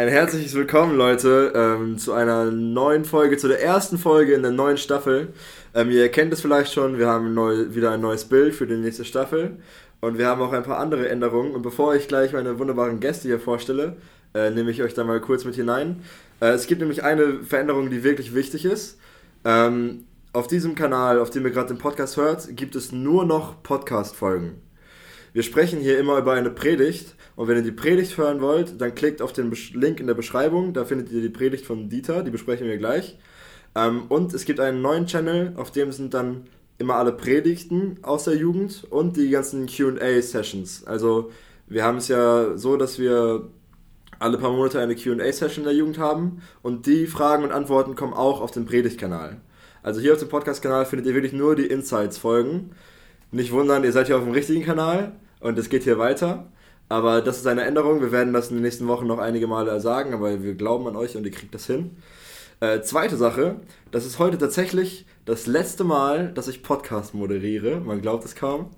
Ein herzliches Willkommen, Leute, ähm, zu einer neuen Folge, zu der ersten Folge in der neuen Staffel. Ähm, ihr kennt es vielleicht schon, wir haben neu, wieder ein neues Bild für die nächste Staffel und wir haben auch ein paar andere Änderungen. Und bevor ich gleich meine wunderbaren Gäste hier vorstelle, äh, nehme ich euch da mal kurz mit hinein. Äh, es gibt nämlich eine Veränderung, die wirklich wichtig ist. Ähm, auf diesem Kanal, auf dem ihr gerade den Podcast hört, gibt es nur noch Podcast-Folgen. Wir sprechen hier immer über eine Predigt und wenn ihr die Predigt hören wollt, dann klickt auf den Link in der Beschreibung, da findet ihr die Predigt von Dieter, die besprechen wir gleich. Ähm, und es gibt einen neuen Channel, auf dem sind dann immer alle Predigten aus der Jugend und die ganzen QA-Sessions. Also wir haben es ja so, dass wir alle paar Monate eine QA-Session der Jugend haben und die Fragen und Antworten kommen auch auf den Predigtkanal. Also hier auf dem Podcast-Kanal findet ihr wirklich nur die Insights-Folgen. Nicht wundern, ihr seid hier auf dem richtigen Kanal und es geht hier weiter. Aber das ist eine Änderung. Wir werden das in den nächsten Wochen noch einige Male sagen, aber wir glauben an euch und ihr kriegt das hin. Äh, zweite Sache, das ist heute tatsächlich das letzte Mal, dass ich Podcast moderiere. Man glaubt es kaum.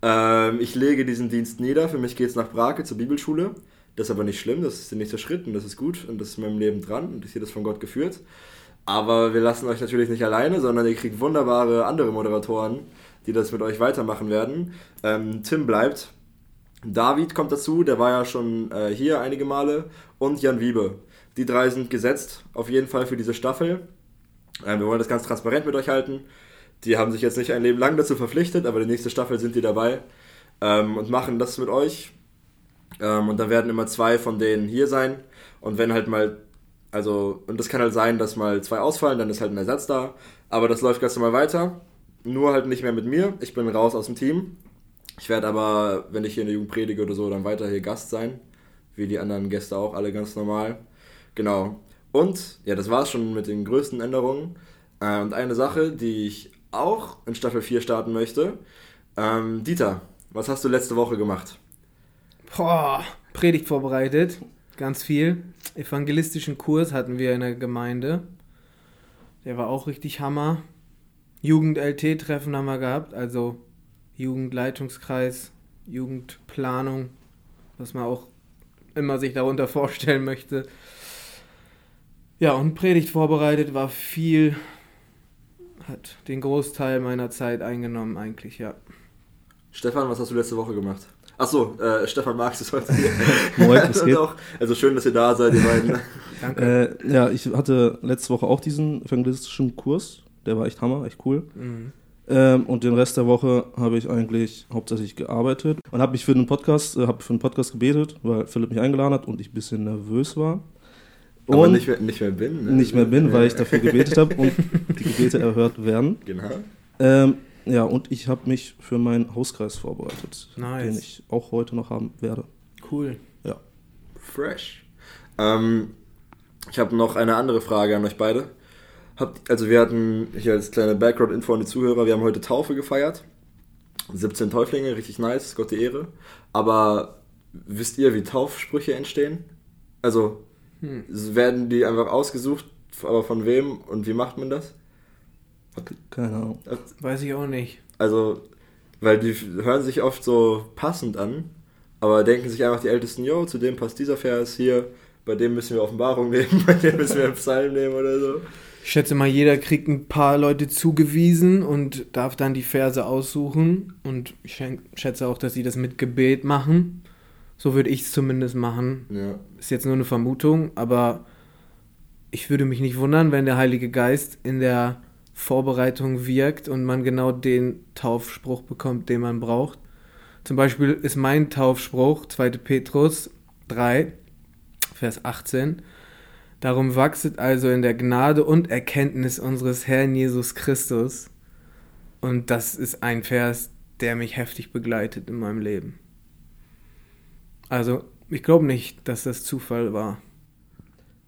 Ähm, ich lege diesen Dienst nieder. Für mich geht es nach Brake zur Bibelschule. Das ist aber nicht schlimm, das ist der nächste Schritt und das ist gut und das ist in meinem Leben dran und ich sehe das von Gott geführt. Aber wir lassen euch natürlich nicht alleine, sondern ihr kriegt wunderbare andere Moderatoren, die das mit euch weitermachen werden. Ähm, Tim bleibt. David kommt dazu, der war ja schon äh, hier einige Male. Und Jan Wiebe. Die drei sind gesetzt, auf jeden Fall für diese Staffel. Ähm, wir wollen das ganz transparent mit euch halten. Die haben sich jetzt nicht ein Leben lang dazu verpflichtet, aber die nächste Staffel sind die dabei ähm, und machen das mit euch. Ähm, und dann werden immer zwei von denen hier sein. Und wenn halt mal, also, und das kann halt sein, dass mal zwei ausfallen, dann ist halt ein Ersatz da. Aber das läuft ganz normal weiter. Nur halt nicht mehr mit mir. Ich bin raus aus dem Team. Ich werde aber, wenn ich hier in der Jugend predige oder so, dann weiter hier Gast sein. Wie die anderen Gäste auch, alle ganz normal. Genau. Und, ja, das war's schon mit den größten Änderungen. Äh, und eine Sache, die ich auch in Staffel 4 starten möchte. Ähm, Dieter, was hast du letzte Woche gemacht? Boah, Predigt vorbereitet, ganz viel. Evangelistischen Kurs hatten wir in der Gemeinde. Der war auch richtig Hammer. Jugend-LT-Treffen haben wir gehabt, also Jugendleitungskreis, Jugendplanung, was man auch immer sich darunter vorstellen möchte. Ja, und Predigt vorbereitet war viel, hat den Großteil meiner Zeit eingenommen eigentlich, ja. Stefan, was hast du letzte Woche gemacht? Achso, äh, Stefan Marx ist heute hier. Moin, was geht? Auch, also schön, dass ihr da seid, ihr beiden. Danke. Äh, ja, ich hatte letzte Woche auch diesen evangelistischen Kurs. Der war echt Hammer, echt cool. Mhm. Ähm, und den Rest der Woche habe ich eigentlich hauptsächlich gearbeitet und habe mich für den Podcast, äh, habe für den Podcast gebetet, weil Philipp mich eingeladen hat und ich ein bisschen nervös war. Und Aber nicht mehr, nicht mehr bin. Ne? Nicht mehr bin, weil ich dafür gebetet habe und die Gebete erhört werden. Genau. Ähm, ja, und ich habe mich für meinen Hauskreis vorbereitet, nice. den ich auch heute noch haben werde. Cool. Ja. Fresh. Ähm, ich habe noch eine andere Frage an euch beide. Habt, also wir hatten hier als kleine Background-Info an die Zuhörer, wir haben heute Taufe gefeiert. 17 Täuflinge, richtig nice, Gott die Ehre. Aber wisst ihr, wie Taufsprüche entstehen? Also hm. werden die einfach ausgesucht, aber von wem und wie macht man das? Keine Ahnung. Weiß ich auch nicht. Also, weil die hören sich oft so passend an, aber denken sich einfach die Ältesten, yo, zu dem passt dieser Vers hier, bei dem müssen wir Offenbarung nehmen, bei dem müssen wir Psalm nehmen oder so. Ich schätze mal, jeder kriegt ein paar Leute zugewiesen und darf dann die Verse aussuchen. Und ich schätze auch, dass sie das mit Gebet machen. So würde ich es zumindest machen. Ja. Ist jetzt nur eine Vermutung, aber ich würde mich nicht wundern, wenn der Heilige Geist in der Vorbereitung wirkt und man genau den Taufspruch bekommt, den man braucht. Zum Beispiel ist mein Taufspruch 2. Petrus 3, Vers 18. Darum wachset also in der Gnade und Erkenntnis unseres Herrn Jesus Christus. Und das ist ein Vers, der mich heftig begleitet in meinem Leben. Also, ich glaube nicht, dass das Zufall war.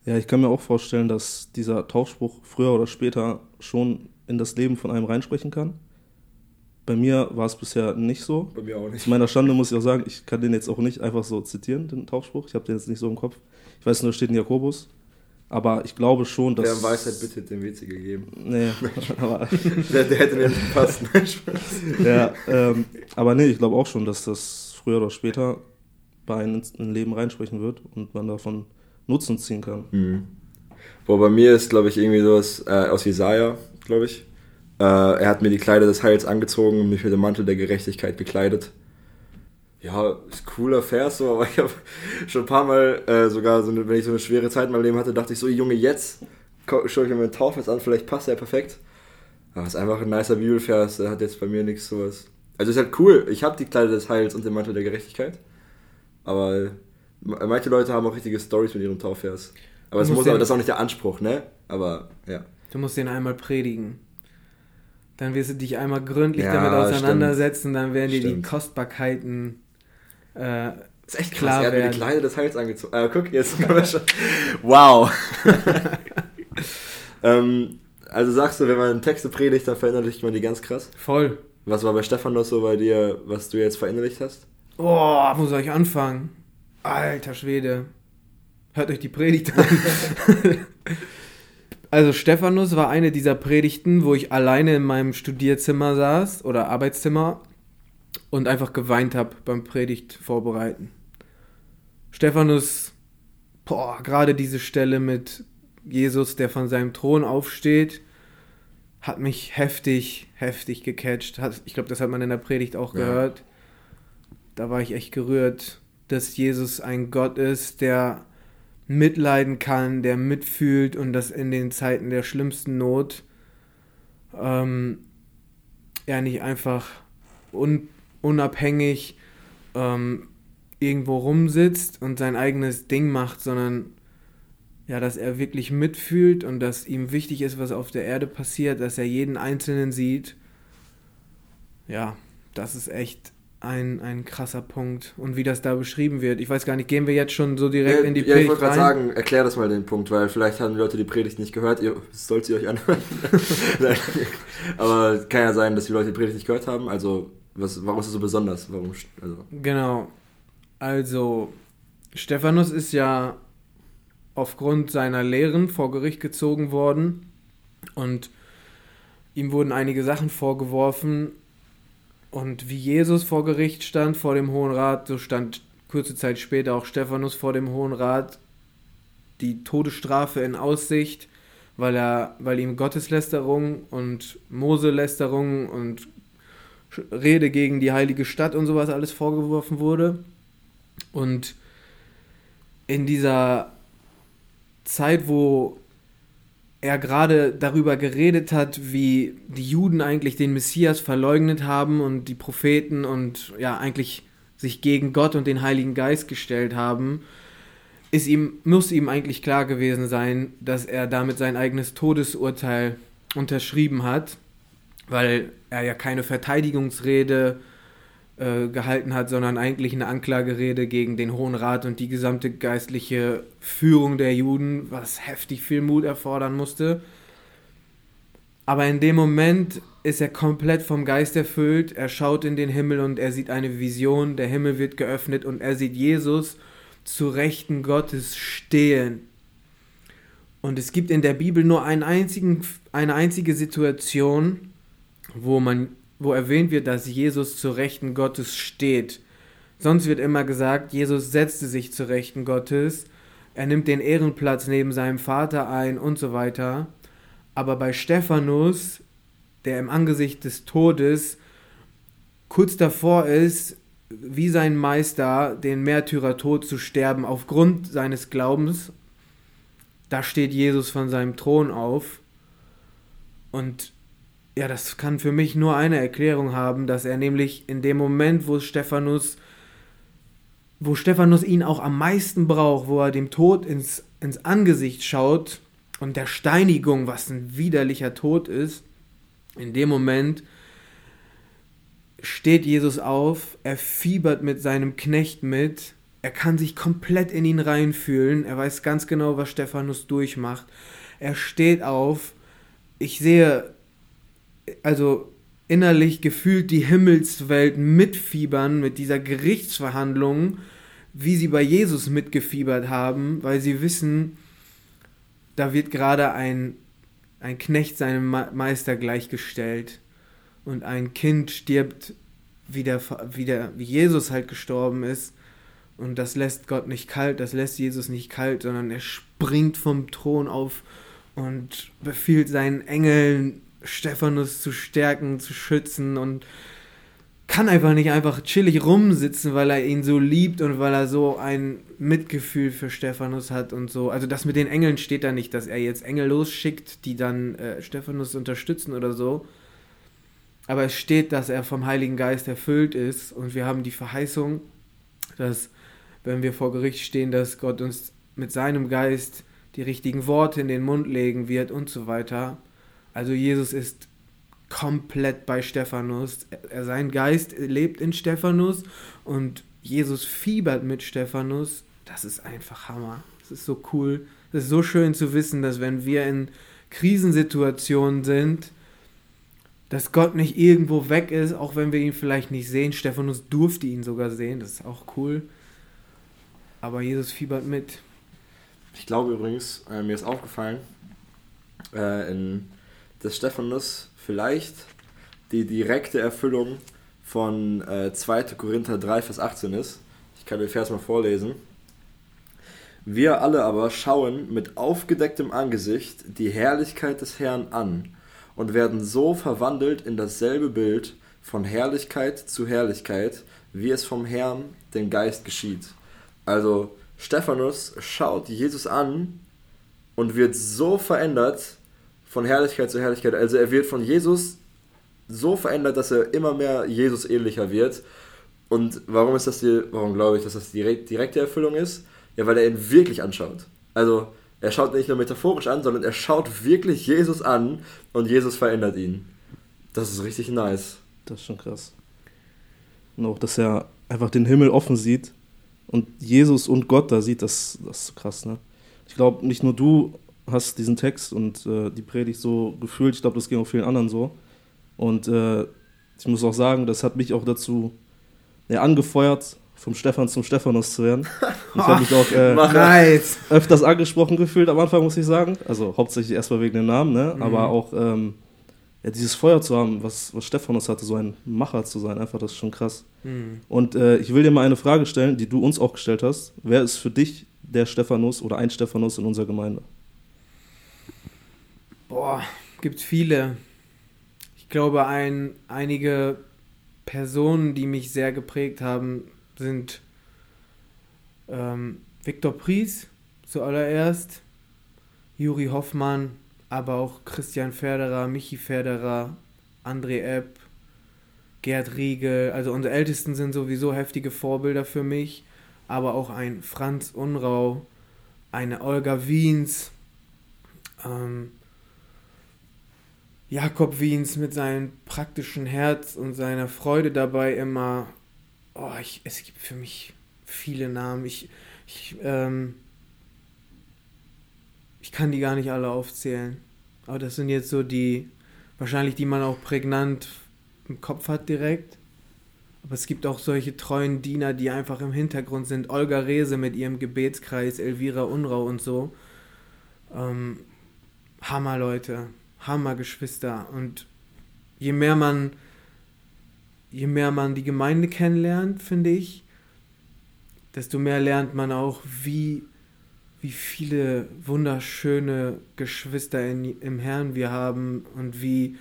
Ja, ich kann mir auch vorstellen, dass dieser Taufspruch früher oder später schon in das Leben von einem reinsprechen kann. Bei mir war es bisher nicht so. Bei mir auch nicht. Zu meiner Schande muss ich auch sagen, ich kann den jetzt auch nicht einfach so zitieren, den Taufspruch. Ich habe den jetzt nicht so im Kopf. Ich weiß nur, da steht in Jakobus. Aber ich glaube schon, dass. Der Weisheit bitte den WC gegeben. Nee, aber. der, der, hätte mir nicht gepasst. ja, ähm, aber nee, ich glaube auch schon, dass das früher oder später bei einem in Leben reinsprechen wird und man davon Nutzen ziehen kann. Mhm. Boah, bei mir ist, glaube ich, irgendwie sowas äh, aus Jesaja, glaube ich. Äh, er hat mir die Kleider des Heils angezogen und mich mit dem Mantel der Gerechtigkeit gekleidet. Ja, ist cooler Vers so, aber ich habe schon ein paar Mal, äh, sogar, so eine, wenn ich so eine schwere Zeit in meinem Leben hatte, dachte ich so, Junge, jetzt schaue ich mir meinen Taufvers an, vielleicht passt er perfekt. Aber es ist einfach ein nicer Bibelvers, der hat jetzt bei mir nichts sowas. Also ist halt cool, ich habe die Kleider des Heils und den Mantel der Gerechtigkeit. Aber manche Leute haben auch richtige Stories mit ihrem Taufvers. Aber, es muss, aber das ist auch nicht der Anspruch, ne? Aber ja. Du musst den einmal predigen. Dann wirst du dich einmal gründlich ja, damit auseinandersetzen, stimmt. dann werden dir stimmt. die Kostbarkeiten äh, ist echt klar krass, er hat mir die Kleider des Heils angezogen. Äh, guck, jetzt können wir schon. wow. ähm, also sagst du, wenn man Texte predigt, dann verinnerlicht man die ganz krass? Voll. Was war bei Stefan noch so bei dir, was du jetzt verinnerlicht hast? Oh, wo soll ich anfangen? Alter Schwede. Hört euch die Predigt an. also Stephanus war eine dieser Predigten, wo ich alleine in meinem Studierzimmer saß oder Arbeitszimmer und einfach geweint habe beim Predigt vorbereiten. Stephanus, boah, gerade diese Stelle mit Jesus, der von seinem Thron aufsteht, hat mich heftig, heftig gecatcht. Ich glaube, das hat man in der Predigt auch ja. gehört. Da war ich echt gerührt, dass Jesus ein Gott ist, der mitleiden kann, der mitfühlt und das in den Zeiten der schlimmsten Not ähm, er nicht einfach un unabhängig ähm, irgendwo rumsitzt und sein eigenes Ding macht, sondern ja, dass er wirklich mitfühlt und dass ihm wichtig ist, was auf der Erde passiert, dass er jeden Einzelnen sieht. Ja, das ist echt ein, ein krasser Punkt. Und wie das da beschrieben wird. Ich weiß gar nicht, gehen wir jetzt schon so direkt ja, in die ja, Predigt? Ja, ich wollte gerade sagen, erklär das mal den Punkt, weil vielleicht haben die Leute die Predigt nicht gehört. Ihr sollt sie euch anhören. Aber kann ja sein, dass die Leute die Predigt nicht gehört haben. Also, was, warum ist es so besonders? Warum, also. Genau. Also, Stephanus ist ja aufgrund seiner Lehren vor Gericht gezogen worden und ihm wurden einige Sachen vorgeworfen, und wie Jesus vor Gericht stand, vor dem Hohen Rat, so stand kurze Zeit später auch Stephanus vor dem Hohen Rat die Todesstrafe in Aussicht, weil er, weil ihm Gotteslästerung und Moselästerung und Rede gegen die heilige Stadt und sowas alles vorgeworfen wurde. Und in dieser Zeit, wo er gerade darüber geredet hat, wie die Juden eigentlich den Messias verleugnet haben und die Propheten und ja eigentlich sich gegen Gott und den Heiligen Geist gestellt haben, ist ihm, muss ihm eigentlich klar gewesen sein, dass er damit sein eigenes Todesurteil unterschrieben hat, weil er ja keine Verteidigungsrede äh, gehalten hat, sondern eigentlich eine Anklagerede gegen den Hohen Rat und die gesamte geistliche Führung der Juden, was heftig viel Mut erfordern musste. Aber in dem Moment ist er komplett vom Geist erfüllt, er schaut in den Himmel und er sieht eine Vision, der Himmel wird geöffnet und er sieht Jesus zu Rechten Gottes stehen. Und es gibt in der Bibel nur einen einzigen, eine einzige Situation, wo man wo erwähnt wird, dass Jesus zur Rechten Gottes steht. Sonst wird immer gesagt, Jesus setzte sich zur Rechten Gottes, er nimmt den Ehrenplatz neben seinem Vater ein und so weiter. Aber bei Stephanus, der im Angesicht des Todes kurz davor ist, wie sein Meister den Märtyrertod zu sterben aufgrund seines Glaubens, da steht Jesus von seinem Thron auf und ja, das kann für mich nur eine Erklärung haben, dass er nämlich in dem Moment, wo Stephanus, wo Stephanus ihn auch am meisten braucht, wo er dem Tod ins, ins Angesicht schaut und der Steinigung, was ein widerlicher Tod ist, in dem Moment steht Jesus auf, er fiebert mit seinem Knecht mit, er kann sich komplett in ihn reinfühlen, er weiß ganz genau, was Stephanus durchmacht. Er steht auf, ich sehe also innerlich gefühlt die Himmelswelt mitfiebern mit dieser Gerichtsverhandlung, wie sie bei Jesus mitgefiebert haben, weil sie wissen, da wird gerade ein, ein Knecht seinem Meister gleichgestellt und ein Kind stirbt, wie, der, wie, der, wie Jesus halt gestorben ist. Und das lässt Gott nicht kalt, das lässt Jesus nicht kalt, sondern er springt vom Thron auf und befiehlt seinen Engeln, Stephanus zu stärken, zu schützen und kann einfach nicht einfach chillig rumsitzen, weil er ihn so liebt und weil er so ein Mitgefühl für Stephanus hat und so. Also das mit den Engeln steht da nicht, dass er jetzt Engel losschickt, die dann äh, Stephanus unterstützen oder so. Aber es steht, dass er vom Heiligen Geist erfüllt ist und wir haben die Verheißung, dass wenn wir vor Gericht stehen, dass Gott uns mit seinem Geist die richtigen Worte in den Mund legen wird und so weiter. Also Jesus ist komplett bei Stephanus. Er, sein Geist lebt in Stephanus und Jesus fiebert mit Stephanus. Das ist einfach Hammer. Das ist so cool. Das ist so schön zu wissen, dass wenn wir in Krisensituationen sind, dass Gott nicht irgendwo weg ist, auch wenn wir ihn vielleicht nicht sehen. Stephanus durfte ihn sogar sehen, das ist auch cool. Aber Jesus fiebert mit. Ich glaube übrigens, äh, mir ist aufgefallen, äh, in, dass Stephanus vielleicht die direkte Erfüllung von äh, 2. Korinther 3, Vers 18 ist. Ich kann den Vers mal vorlesen. Wir alle aber schauen mit aufgedecktem Angesicht die Herrlichkeit des Herrn an und werden so verwandelt in dasselbe Bild von Herrlichkeit zu Herrlichkeit, wie es vom Herrn, dem Geist, geschieht. Also Stephanus schaut Jesus an und wird so verändert von Herrlichkeit zu Herrlichkeit. Also er wird von Jesus so verändert, dass er immer mehr Jesus ähnlicher wird. Und warum ist das die, warum glaube ich, dass das die direkte Erfüllung ist? Ja, weil er ihn wirklich anschaut. Also er schaut nicht nur metaphorisch an, sondern er schaut wirklich Jesus an und Jesus verändert ihn. Das ist richtig nice. Das ist schon krass. Und auch, dass er einfach den Himmel offen sieht und Jesus und Gott da sieht, das, das ist krass, ne? Ich glaube, nicht nur du hast diesen Text und äh, die Predigt so gefühlt, ich glaube, das ging auch vielen anderen so. Und äh, ich muss auch sagen, das hat mich auch dazu ja, angefeuert, vom Stefan zum Stephanus zu werden. Ich habe mich auch äh, nice. öfters angesprochen gefühlt am Anfang, muss ich sagen. Also hauptsächlich erstmal wegen dem Namen, ne? Mhm. aber auch ähm, ja, dieses Feuer zu haben, was, was Stephanus hatte, so ein Macher zu sein, einfach das ist schon krass. Mhm. Und äh, ich will dir mal eine Frage stellen, die du uns auch gestellt hast. Wer ist für dich der Stephanus oder ein Stephanus in unserer Gemeinde? Boah, gibt viele. Ich glaube, ein, einige Personen, die mich sehr geprägt haben, sind ähm, Viktor Pries zuallererst, Juri Hoffmann, aber auch Christian Ferderer, Michi Ferderer, André Epp, Gerd Riegel. Also unsere Ältesten sind sowieso heftige Vorbilder für mich, aber auch ein Franz Unrau, eine Olga Wiens, ähm, Jakob Wiens mit seinem praktischen Herz und seiner Freude dabei immer. Oh, ich, es gibt für mich viele Namen. Ich, ich, ähm, ich kann die gar nicht alle aufzählen. Aber das sind jetzt so die, wahrscheinlich die man auch prägnant im Kopf hat direkt. Aber es gibt auch solche treuen Diener, die einfach im Hintergrund sind. Olga Rehse mit ihrem Gebetskreis, Elvira Unrau und so. Ähm, Hammer, Leute. Hammer, Geschwister. Und je mehr man, je mehr man die Gemeinde kennenlernt, finde ich, desto mehr lernt man auch, wie, wie viele wunderschöne Geschwister in, im Herrn wir haben und wie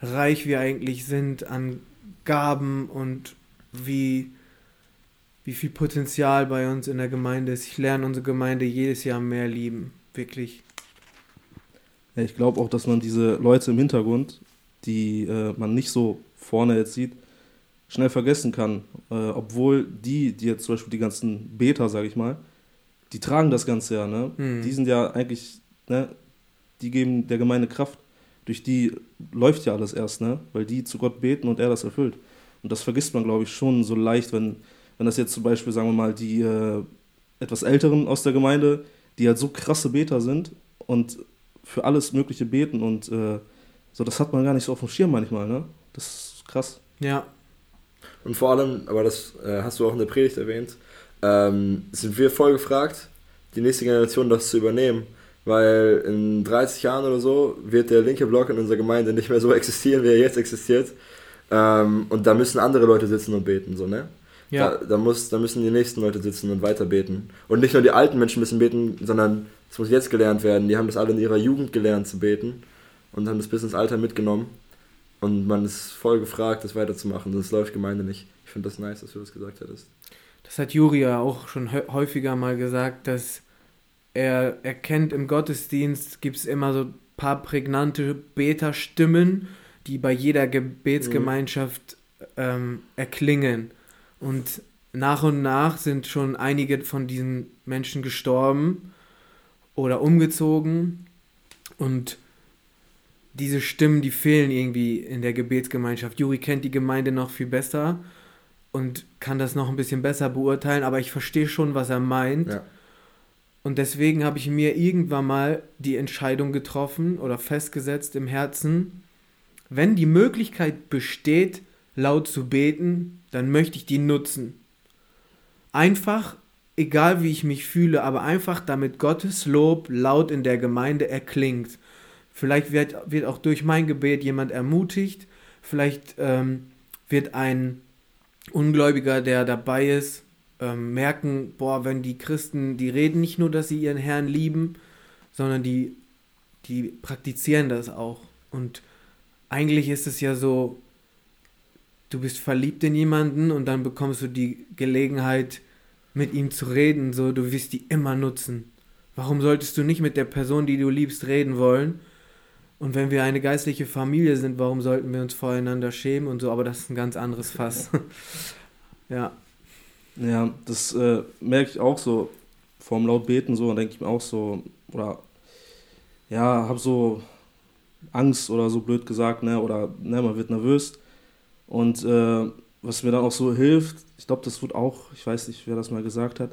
reich wir eigentlich sind an Gaben und wie, wie viel Potenzial bei uns in der Gemeinde ist. Ich lerne unsere Gemeinde jedes Jahr mehr lieben, wirklich. Ja, ich glaube auch, dass man diese Leute im Hintergrund, die äh, man nicht so vorne jetzt sieht, schnell vergessen kann. Äh, obwohl die, die jetzt zum Beispiel die ganzen Beta, sage ich mal, die tragen das Ganze ja, ne? Mhm. Die sind ja eigentlich, ne, die geben der Gemeinde Kraft. Durch die läuft ja alles erst, ne? Weil die zu Gott beten und er das erfüllt. Und das vergisst man, glaube ich, schon so leicht, wenn, wenn das jetzt zum Beispiel, sagen wir mal, die äh, etwas Älteren aus der Gemeinde, die halt so krasse Beter sind und für alles Mögliche beten und äh, so, das hat man gar nicht so auf dem Schirm manchmal, ne? Das ist krass. Ja, und vor allem, aber das äh, hast du auch in der Predigt erwähnt, ähm, sind wir voll gefragt, die nächste Generation das zu übernehmen. Weil in 30 Jahren oder so wird der linke Block in unserer Gemeinde nicht mehr so existieren, wie er jetzt existiert. Ähm, und da müssen andere Leute sitzen und beten, so, ne? Ja. Da, da, muss, da müssen die nächsten Leute sitzen und weiter beten. Und nicht nur die alten Menschen müssen beten, sondern es muss jetzt gelernt werden. Die haben das alle in ihrer Jugend gelernt zu beten und haben das bis ins Alter mitgenommen. Und man ist voll gefragt, das weiterzumachen. Sonst läuft Gemeinde nicht. Ich finde das nice, dass du das gesagt hättest. Das hat Juri ja auch schon häufiger mal gesagt, dass er erkennt, im Gottesdienst gibt es immer so ein paar prägnante Beta-Stimmen, die bei jeder Gebetsgemeinschaft ähm, erklingen. Und nach und nach sind schon einige von diesen Menschen gestorben oder umgezogen. Und diese Stimmen, die fehlen irgendwie in der Gebetsgemeinschaft. Juri kennt die Gemeinde noch viel besser und kann das noch ein bisschen besser beurteilen, aber ich verstehe schon, was er meint. Ja. Und deswegen habe ich mir irgendwann mal die Entscheidung getroffen oder festgesetzt im Herzen, wenn die Möglichkeit besteht, laut zu beten, dann möchte ich die nutzen. Einfach, egal wie ich mich fühle, aber einfach damit Gottes Lob laut in der Gemeinde erklingt. Vielleicht wird, wird auch durch mein Gebet jemand ermutigt. Vielleicht ähm, wird ein Ungläubiger, der dabei ist, ähm, merken, boah, wenn die Christen, die reden nicht nur, dass sie ihren Herrn lieben, sondern die, die praktizieren das auch. Und eigentlich ist es ja so, du bist verliebt in jemanden und dann bekommst du die Gelegenheit, mit ihm zu reden, so, du wirst die immer nutzen. Warum solltest du nicht mit der Person, die du liebst, reden wollen? Und wenn wir eine geistliche Familie sind, warum sollten wir uns voreinander schämen und so? Aber das ist ein ganz anderes Fass. ja. Ja, das äh, merke ich auch so vorm Lautbeten so und denke ich mir auch so, oder ja, habe so Angst oder so blöd gesagt, ne, oder ne, man wird nervös. Und äh, was mir dann auch so hilft, ich glaube, das wird auch, ich weiß nicht, wer das mal gesagt hat,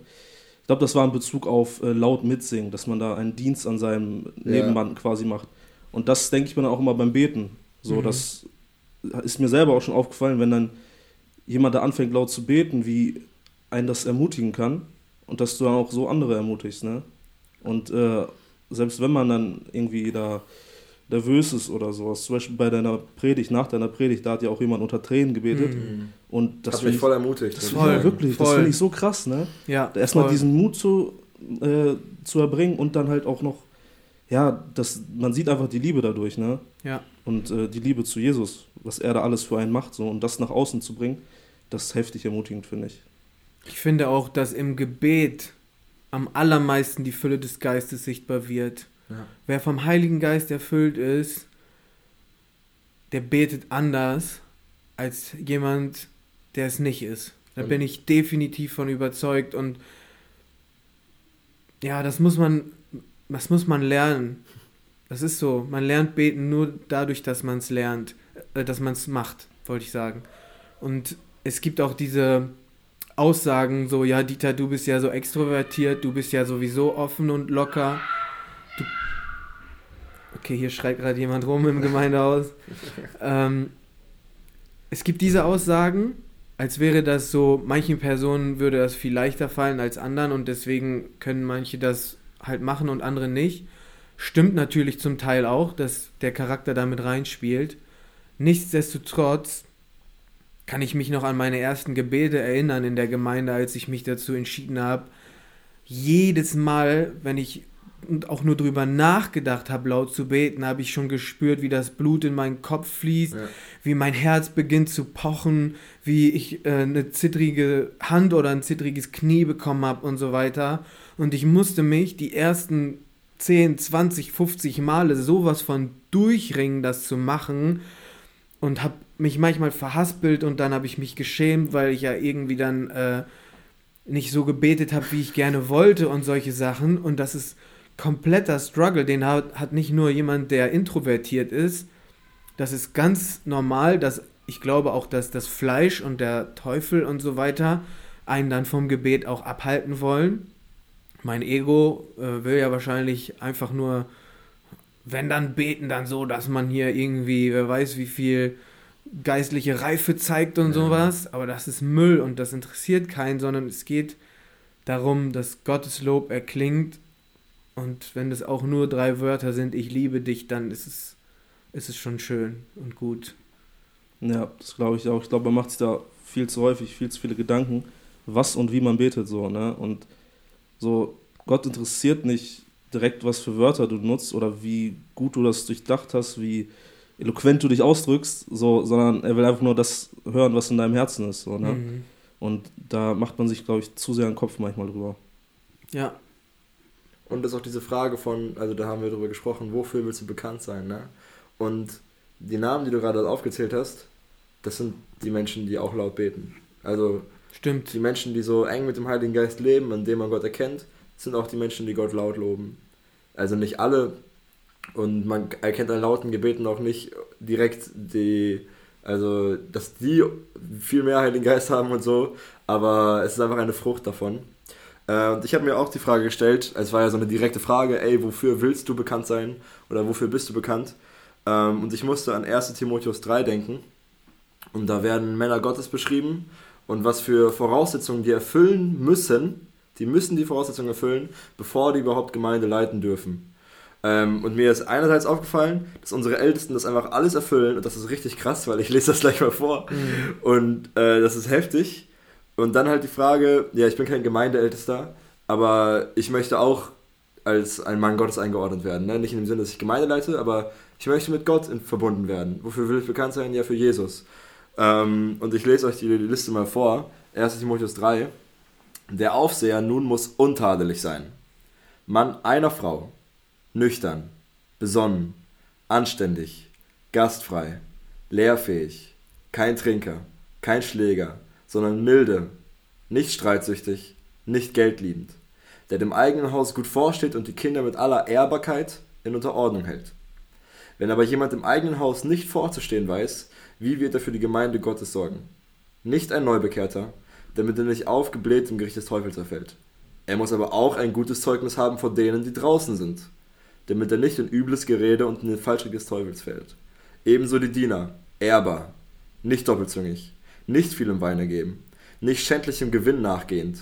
ich glaube, das war in Bezug auf äh, laut mitsingen, dass man da einen Dienst an seinem Nebenmann ja. quasi macht. Und das denke ich mir dann auch immer beim Beten. So, mhm. das ist mir selber auch schon aufgefallen, wenn dann jemand da anfängt laut zu beten, wie einen das ermutigen kann und dass du dann auch so andere ermutigst, ne? Und äh, selbst wenn man dann irgendwie da nervös ist oder sowas, zum Beispiel bei deiner Predigt, nach deiner Predigt, da hat ja auch jemand unter Tränen gebetet. Mhm. Und das hat mich voll ermutigt. Das voll, wirklich, voll. das finde ich so krass, ne? Ja. Erstmal diesen Mut zu, äh, zu erbringen und dann halt auch noch ja, das, man sieht einfach die Liebe dadurch, ne? Ja. Und äh, die Liebe zu Jesus, was er da alles für einen macht, so und das nach außen zu bringen, das ist heftig ermutigend, finde ich. Ich finde auch, dass im Gebet am allermeisten die Fülle des Geistes sichtbar wird. Ja. Wer vom Heiligen Geist erfüllt ist, der betet anders als jemand, der es nicht ist. Da bin ich definitiv von überzeugt und ja, das muss man das muss man lernen. Das ist so. Man lernt beten nur dadurch, dass man es lernt, äh, dass man es macht, wollte ich sagen. Und es gibt auch diese Aussagen, so, ja, Dieter, du bist ja so extrovertiert, du bist ja sowieso offen und locker. Du okay, hier schreit gerade jemand rum im Gemeindehaus. ähm, es gibt diese Aussagen, als wäre das so, manchen Personen würde das viel leichter fallen als anderen und deswegen können manche das halt machen und andere nicht. Stimmt natürlich zum Teil auch, dass der Charakter damit reinspielt. Nichtsdestotrotz kann ich mich noch an meine ersten Gebete erinnern in der Gemeinde, als ich mich dazu entschieden habe. Jedes Mal, wenn ich auch nur drüber nachgedacht habe, laut zu beten, habe ich schon gespürt, wie das Blut in meinen Kopf fließt, ja. wie mein Herz beginnt zu pochen, wie ich äh, eine zittrige Hand oder ein zittriges Knie bekommen habe und so weiter. Und ich musste mich die ersten 10, 20, 50 Male sowas von durchringen, das zu machen. Und habe mich manchmal verhaspelt und dann habe ich mich geschämt, weil ich ja irgendwie dann äh, nicht so gebetet habe, wie ich gerne wollte und solche Sachen. Und das ist kompletter Struggle. Den hat, hat nicht nur jemand, der introvertiert ist. Das ist ganz normal, dass ich glaube auch, dass das Fleisch und der Teufel und so weiter einen dann vom Gebet auch abhalten wollen mein Ego äh, will ja wahrscheinlich einfach nur, wenn dann beten, dann so, dass man hier irgendwie, wer weiß, wie viel geistliche Reife zeigt und ja. sowas. Aber das ist Müll und das interessiert keinen, sondern es geht darum, dass Gottes Lob erklingt. Und wenn es auch nur drei Wörter sind, ich liebe dich, dann ist es, ist es schon schön und gut. Ja, das glaube ich auch. Ich glaube, man macht sich da viel zu häufig, viel zu viele Gedanken, was und wie man betet so, ne? Und so, Gott interessiert nicht direkt, was für Wörter du nutzt oder wie gut du das durchdacht hast, wie eloquent du dich ausdrückst, so, sondern er will einfach nur das hören, was in deinem Herzen ist. So, ne? Mhm. Und da macht man sich, glaube ich, zu sehr einen Kopf manchmal drüber. Ja. Und das ist auch diese Frage von, also da haben wir drüber gesprochen, wofür willst du bekannt sein, ne? Und die Namen, die du gerade aufgezählt hast, das sind die Menschen, die auch laut beten. Also Stimmt. die Menschen, die so eng mit dem Heiligen Geist leben, an dem man Gott erkennt, sind auch die Menschen, die Gott laut loben. Also nicht alle, und man erkennt an lauten Gebeten auch nicht direkt die, also dass die viel mehr Heiligen Geist haben und so, aber es ist einfach eine Frucht davon. Äh, und ich habe mir auch die Frage gestellt, es war ja so eine direkte Frage, ey, wofür willst du bekannt sein oder wofür bist du bekannt? Ähm, und ich musste an 1 Timotheus 3 denken und da werden Männer Gottes beschrieben und was für Voraussetzungen die erfüllen müssen, die müssen die Voraussetzungen erfüllen, bevor die überhaupt Gemeinde leiten dürfen. Ähm, und mir ist einerseits aufgefallen, dass unsere Ältesten das einfach alles erfüllen und das ist richtig krass, weil ich lese das gleich mal vor. Mhm. Und äh, das ist heftig. Und dann halt die Frage, ja, ich bin kein Gemeindeältester, aber ich möchte auch als ein Mann Gottes eingeordnet werden. Ne? Nicht in dem Sinne, dass ich Gemeinde leite, aber ich möchte mit Gott in, verbunden werden. Wofür will ich bekannt sein? Ja, für Jesus. Ähm, und ich lese euch die, die Liste mal vor. 1. Timotheus 3. Der Aufseher nun muss untadelig sein. Mann einer Frau, nüchtern, besonnen, anständig, gastfrei, lehrfähig, kein Trinker, kein Schläger, sondern milde, nicht streitsüchtig, nicht geldliebend, der dem eigenen Haus gut vorsteht und die Kinder mit aller Ehrbarkeit in Unterordnung hält. Wenn aber jemand im eigenen Haus nicht vorzustehen weiß, wie wird er für die Gemeinde Gottes sorgen? Nicht ein Neubekehrter, damit er nicht aufgebläht im Gericht des Teufels erfällt. Er muss aber auch ein gutes Zeugnis haben vor denen, die draußen sind, damit er nicht in übles Gerede und in den Fallstrick des Teufels fällt. Ebenso die Diener, ehrbar, nicht doppelzüngig, nicht viel im Weine geben, nicht schändlichem Gewinn nachgehend,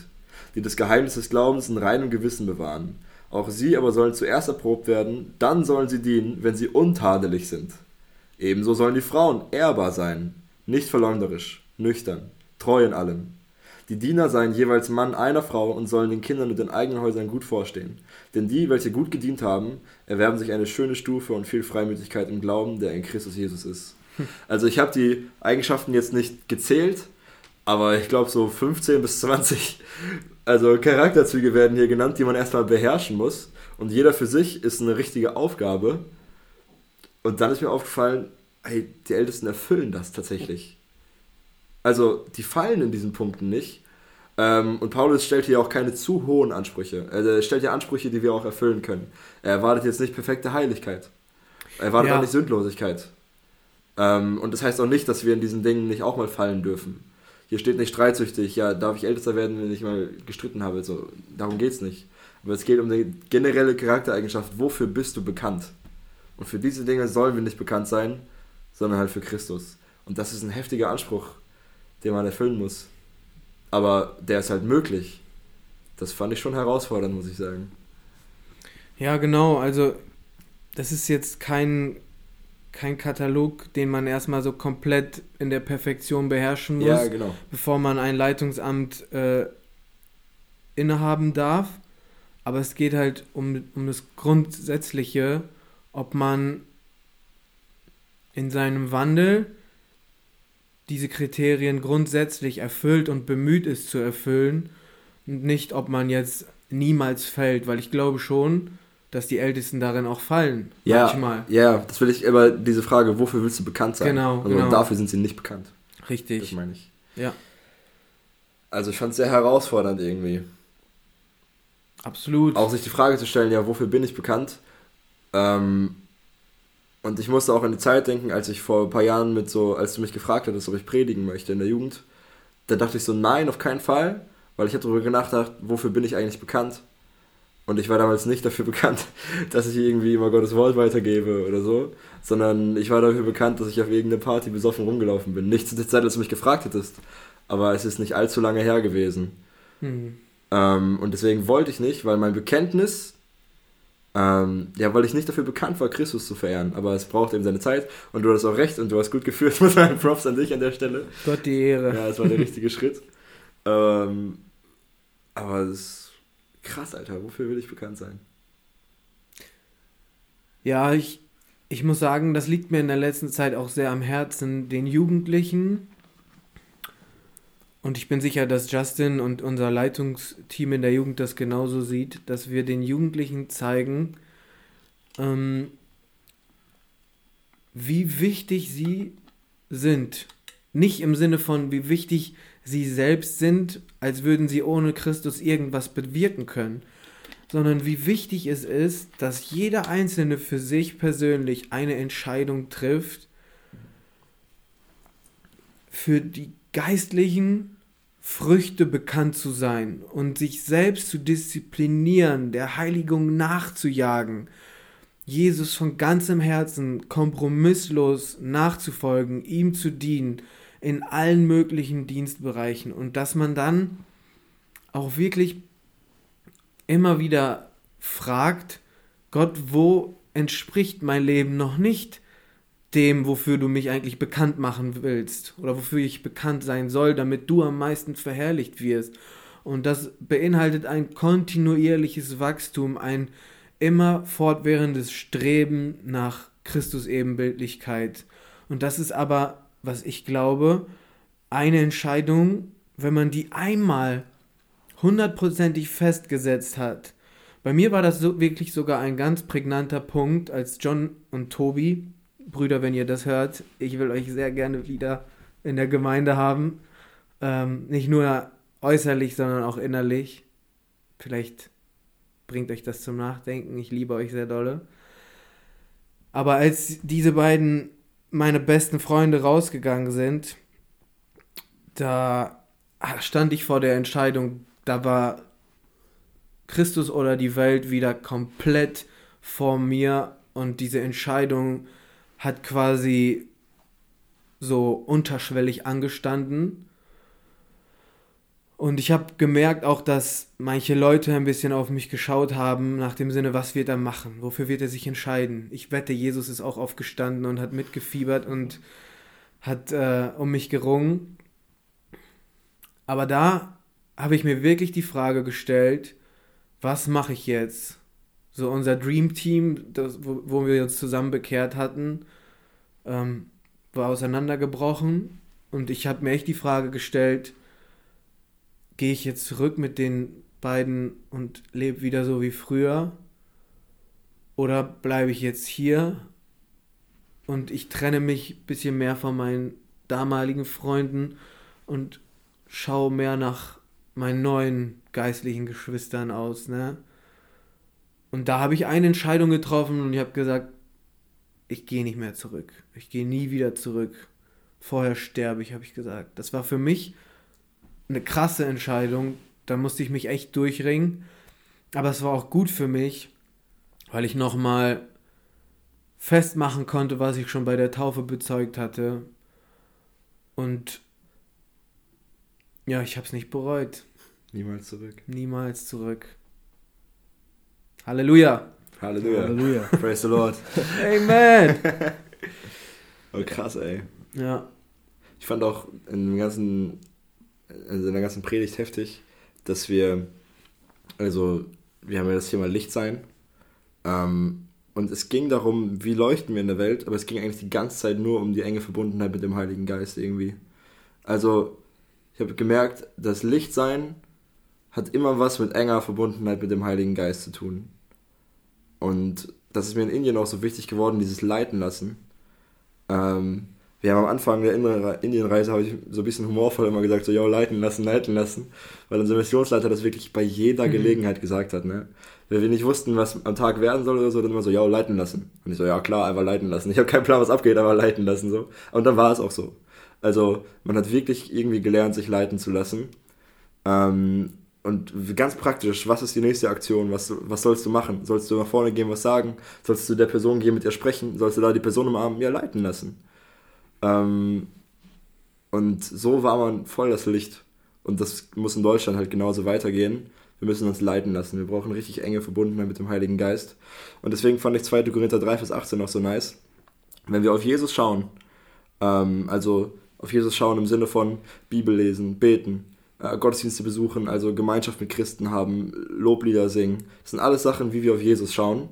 die das Geheimnis des Glaubens in reinem Gewissen bewahren. Auch sie aber sollen zuerst erprobt werden, dann sollen sie dienen, wenn sie untadelig sind. Ebenso sollen die Frauen ehrbar sein, nicht verleumderisch, nüchtern, treu in allem. Die Diener seien jeweils Mann einer Frau und sollen den Kindern und den eigenen Häusern gut vorstehen. Denn die, welche gut gedient haben, erwerben sich eine schöne Stufe und viel Freimütigkeit im Glauben, der in Christus Jesus ist. Also ich habe die Eigenschaften jetzt nicht gezählt, aber ich glaube so 15 bis 20 also Charakterzüge werden hier genannt, die man erstmal beherrschen muss. Und jeder für sich ist eine richtige Aufgabe. Und dann ist mir aufgefallen, hey, die Ältesten erfüllen das tatsächlich. Also die fallen in diesen Punkten nicht. Ähm, und Paulus stellt hier auch keine zu hohen Ansprüche. Er stellt ja Ansprüche, die wir auch erfüllen können. Er erwartet jetzt nicht perfekte Heiligkeit. Er erwartet ja. auch nicht Sündlosigkeit. Ähm, und das heißt auch nicht, dass wir in diesen Dingen nicht auch mal fallen dürfen. Hier steht nicht streitsüchtig, ja, darf ich ältester werden, wenn ich mal gestritten habe. So, darum es nicht. Aber es geht um eine generelle Charaktereigenschaft. Wofür bist du bekannt? Und für diese Dinge sollen wir nicht bekannt sein, sondern halt für Christus. Und das ist ein heftiger Anspruch, den man erfüllen muss. Aber der ist halt möglich. Das fand ich schon herausfordernd, muss ich sagen. Ja, genau. Also, das ist jetzt kein, kein Katalog, den man erstmal so komplett in der Perfektion beherrschen muss, ja, genau. bevor man ein Leitungsamt äh, innehaben darf. Aber es geht halt um, um das Grundsätzliche, ob man in seinem Wandel diese Kriterien grundsätzlich erfüllt und bemüht ist zu erfüllen und nicht, ob man jetzt niemals fällt, weil ich glaube schon, dass die Ältesten darin auch fallen. Ja, manchmal. ja, das will ich, aber diese Frage, wofür willst du bekannt sein? Genau, also genau. dafür sind sie nicht bekannt. Richtig. Das meine ich. Ja. Also ich fand es sehr herausfordernd irgendwie. Absolut. Auch sich die Frage zu stellen, ja, wofür bin ich bekannt? Ähm, und ich musste auch an die Zeit denken, als ich vor ein paar Jahren mit so, als du mich gefragt hattest, ob ich predigen möchte in der Jugend, da dachte ich so, nein, auf keinen Fall, weil ich habe darüber nachgedacht, wofür bin ich eigentlich bekannt? Und ich war damals nicht dafür bekannt, dass ich irgendwie immer Gottes Wort weitergebe oder so, sondern ich war dafür bekannt, dass ich auf irgendeine Party besoffen rumgelaufen bin. Nicht zu der Zeit, als du mich gefragt hättest, aber es ist nicht allzu lange her gewesen. Mhm. Ähm, und deswegen wollte ich nicht, weil mein Bekenntnis Ähm, ja, weil ich nicht dafür bekannt war, Christus zu verehren. Aber es braucht eben seine Zeit und du hast auch recht und du hast gut geführt. Muss sagen, Props an dich an der Stelle. Gott die Ehre. Ja, es war der richtige Schritt. Ähm, aber es ist krass, Alter. Wofür will ich bekannt sein? Ja, ich, ich muss sagen, das liegt mir in der letzten Zeit auch sehr am Herzen, den Jugendlichen. Und ich bin sicher, dass Justin und unser Leitungsteam in der Jugend das genauso sieht, dass wir den Jugendlichen zeigen, ähm, wie wichtig sie sind. Nicht im Sinne von, wie wichtig sie selbst sind, als würden sie ohne Christus irgendwas bewirken können, sondern wie wichtig es ist, dass jeder Einzelne für sich persönlich eine Entscheidung trifft, für die geistlichen Früchte bekannt zu sein und sich selbst zu disziplinieren, der Heiligung nachzujagen, Jesus von ganzem Herzen kompromisslos nachzufolgen, ihm zu dienen in allen möglichen Dienstbereichen und dass man dann auch wirklich immer wieder fragt, Gott, wo entspricht mein Leben noch nicht dem, wofür du mich eigentlich bekannt machen willst oder wofür ich bekannt sein soll, damit du am meisten verherrlicht wirst. Und das beinhaltet ein kontinuierliches Wachstum, ein immer fortwährendes Streben nach Christus Ebenbildlichkeit. Und das ist aber, was ich glaube, eine Entscheidung, wenn man die einmal hundertprozentig festgesetzt hat. Bei mir war das so wirklich sogar ein ganz prägnanter Punkt, als John und Tobi Brüder, wenn ihr das hört, ich will euch sehr gerne wieder in der Gemeinde haben. Ähm, nicht nur äußerlich, sondern auch innerlich. Vielleicht bringt euch das zum Nachdenken. Ich liebe euch sehr dolle. Aber als diese beiden meine besten Freunde rausgegangen sind, da stand ich vor der Entscheidung, da war Christus oder die Welt wieder komplett vor mir und diese Entscheidung hat quasi so unterschwellig angestanden. Und ich habe gemerkt auch, dass manche Leute ein bisschen auf mich geschaut haben, nach dem Sinne, was wird er machen? Wofür wird er sich entscheiden? Ich wette, Jesus ist auch aufgestanden und hat mitgefiebert und hat äh, um mich gerungen. Aber da habe ich mir wirklich die Frage gestellt, was mache ich jetzt? so unser Dream Team, das, wo, wo wir uns zusammen bekehrt hatten, ähm, war auseinandergebrochen und ich habe mir echt die Frage gestellt, gehe ich jetzt zurück mit den beiden und lebe wieder so wie früher oder bleibe ich jetzt hier und ich trenne mich ein bisschen mehr von meinen damaligen Freunden und schaue mehr nach meinen neuen geistlichen Geschwistern aus, ne? Und da habe ich eine Entscheidung getroffen und ich habe gesagt, ich gehe nicht mehr zurück. Ich gehe nie wieder zurück. Vorher sterbe ich, habe ich gesagt. Das war für mich eine krasse Entscheidung. Da musste ich mich echt durchringen. Aber es war auch gut für mich, weil ich nochmal festmachen konnte, was ich schon bei der Taufe bezeugt hatte. Und ja, ich habe es nicht bereut. Niemals zurück. Niemals zurück. Halleluja. Halleluja. Halleluja. Praise the Lord. Amen. oh, krass, ey. Ja. Ich fand auch in, dem ganzen, in der ganzen Predigt heftig, dass wir, also, wir haben ja das Thema Licht sein. Ähm, und es ging darum, wie leuchten wir in der Welt, aber es ging eigentlich die ganze Zeit nur um die enge Verbundenheit mit dem Heiligen Geist irgendwie. Also, ich habe gemerkt, das Lichtsein hat immer was mit enger Verbundenheit mit dem Heiligen Geist zu tun. Und das ist mir in Indien auch so wichtig geworden, dieses Leiten lassen. Ähm, wir haben am Anfang der Indienreise, habe ich so ein bisschen humorvoll immer gesagt, so, ja, leiten lassen, leiten lassen. Weil unser Missionsleiter das wirklich bei jeder mhm. Gelegenheit gesagt hat, ne. Wenn wir nicht wussten, was am Tag werden soll oder so, dann immer so, ja, leiten lassen. Und ich so, ja, klar, einfach leiten lassen. Ich habe keinen Plan, was abgeht, aber leiten lassen, so. Und dann war es auch so. Also, man hat wirklich irgendwie gelernt, sich leiten zu lassen. Ähm, und ganz praktisch, was ist die nächste Aktion? Was, was sollst du machen? Sollst du nach vorne gehen, was sagen? Sollst du der Person gehen, mit ihr sprechen? Sollst du da die Person im Arm ja leiten lassen? Ähm, und so war man voll das Licht. Und das muss in Deutschland halt genauso weitergehen. Wir müssen uns leiten lassen. Wir brauchen richtig enge Verbundenheit mit dem Heiligen Geist. Und deswegen fand ich 2. Korinther 3, Vers 18 noch so nice. Wenn wir auf Jesus schauen, ähm, also auf Jesus schauen im Sinne von Bibel lesen, beten, äh, Gottesdienste besuchen, also Gemeinschaft mit Christen haben, Loblieder singen, das sind alles Sachen, wie wir auf Jesus schauen,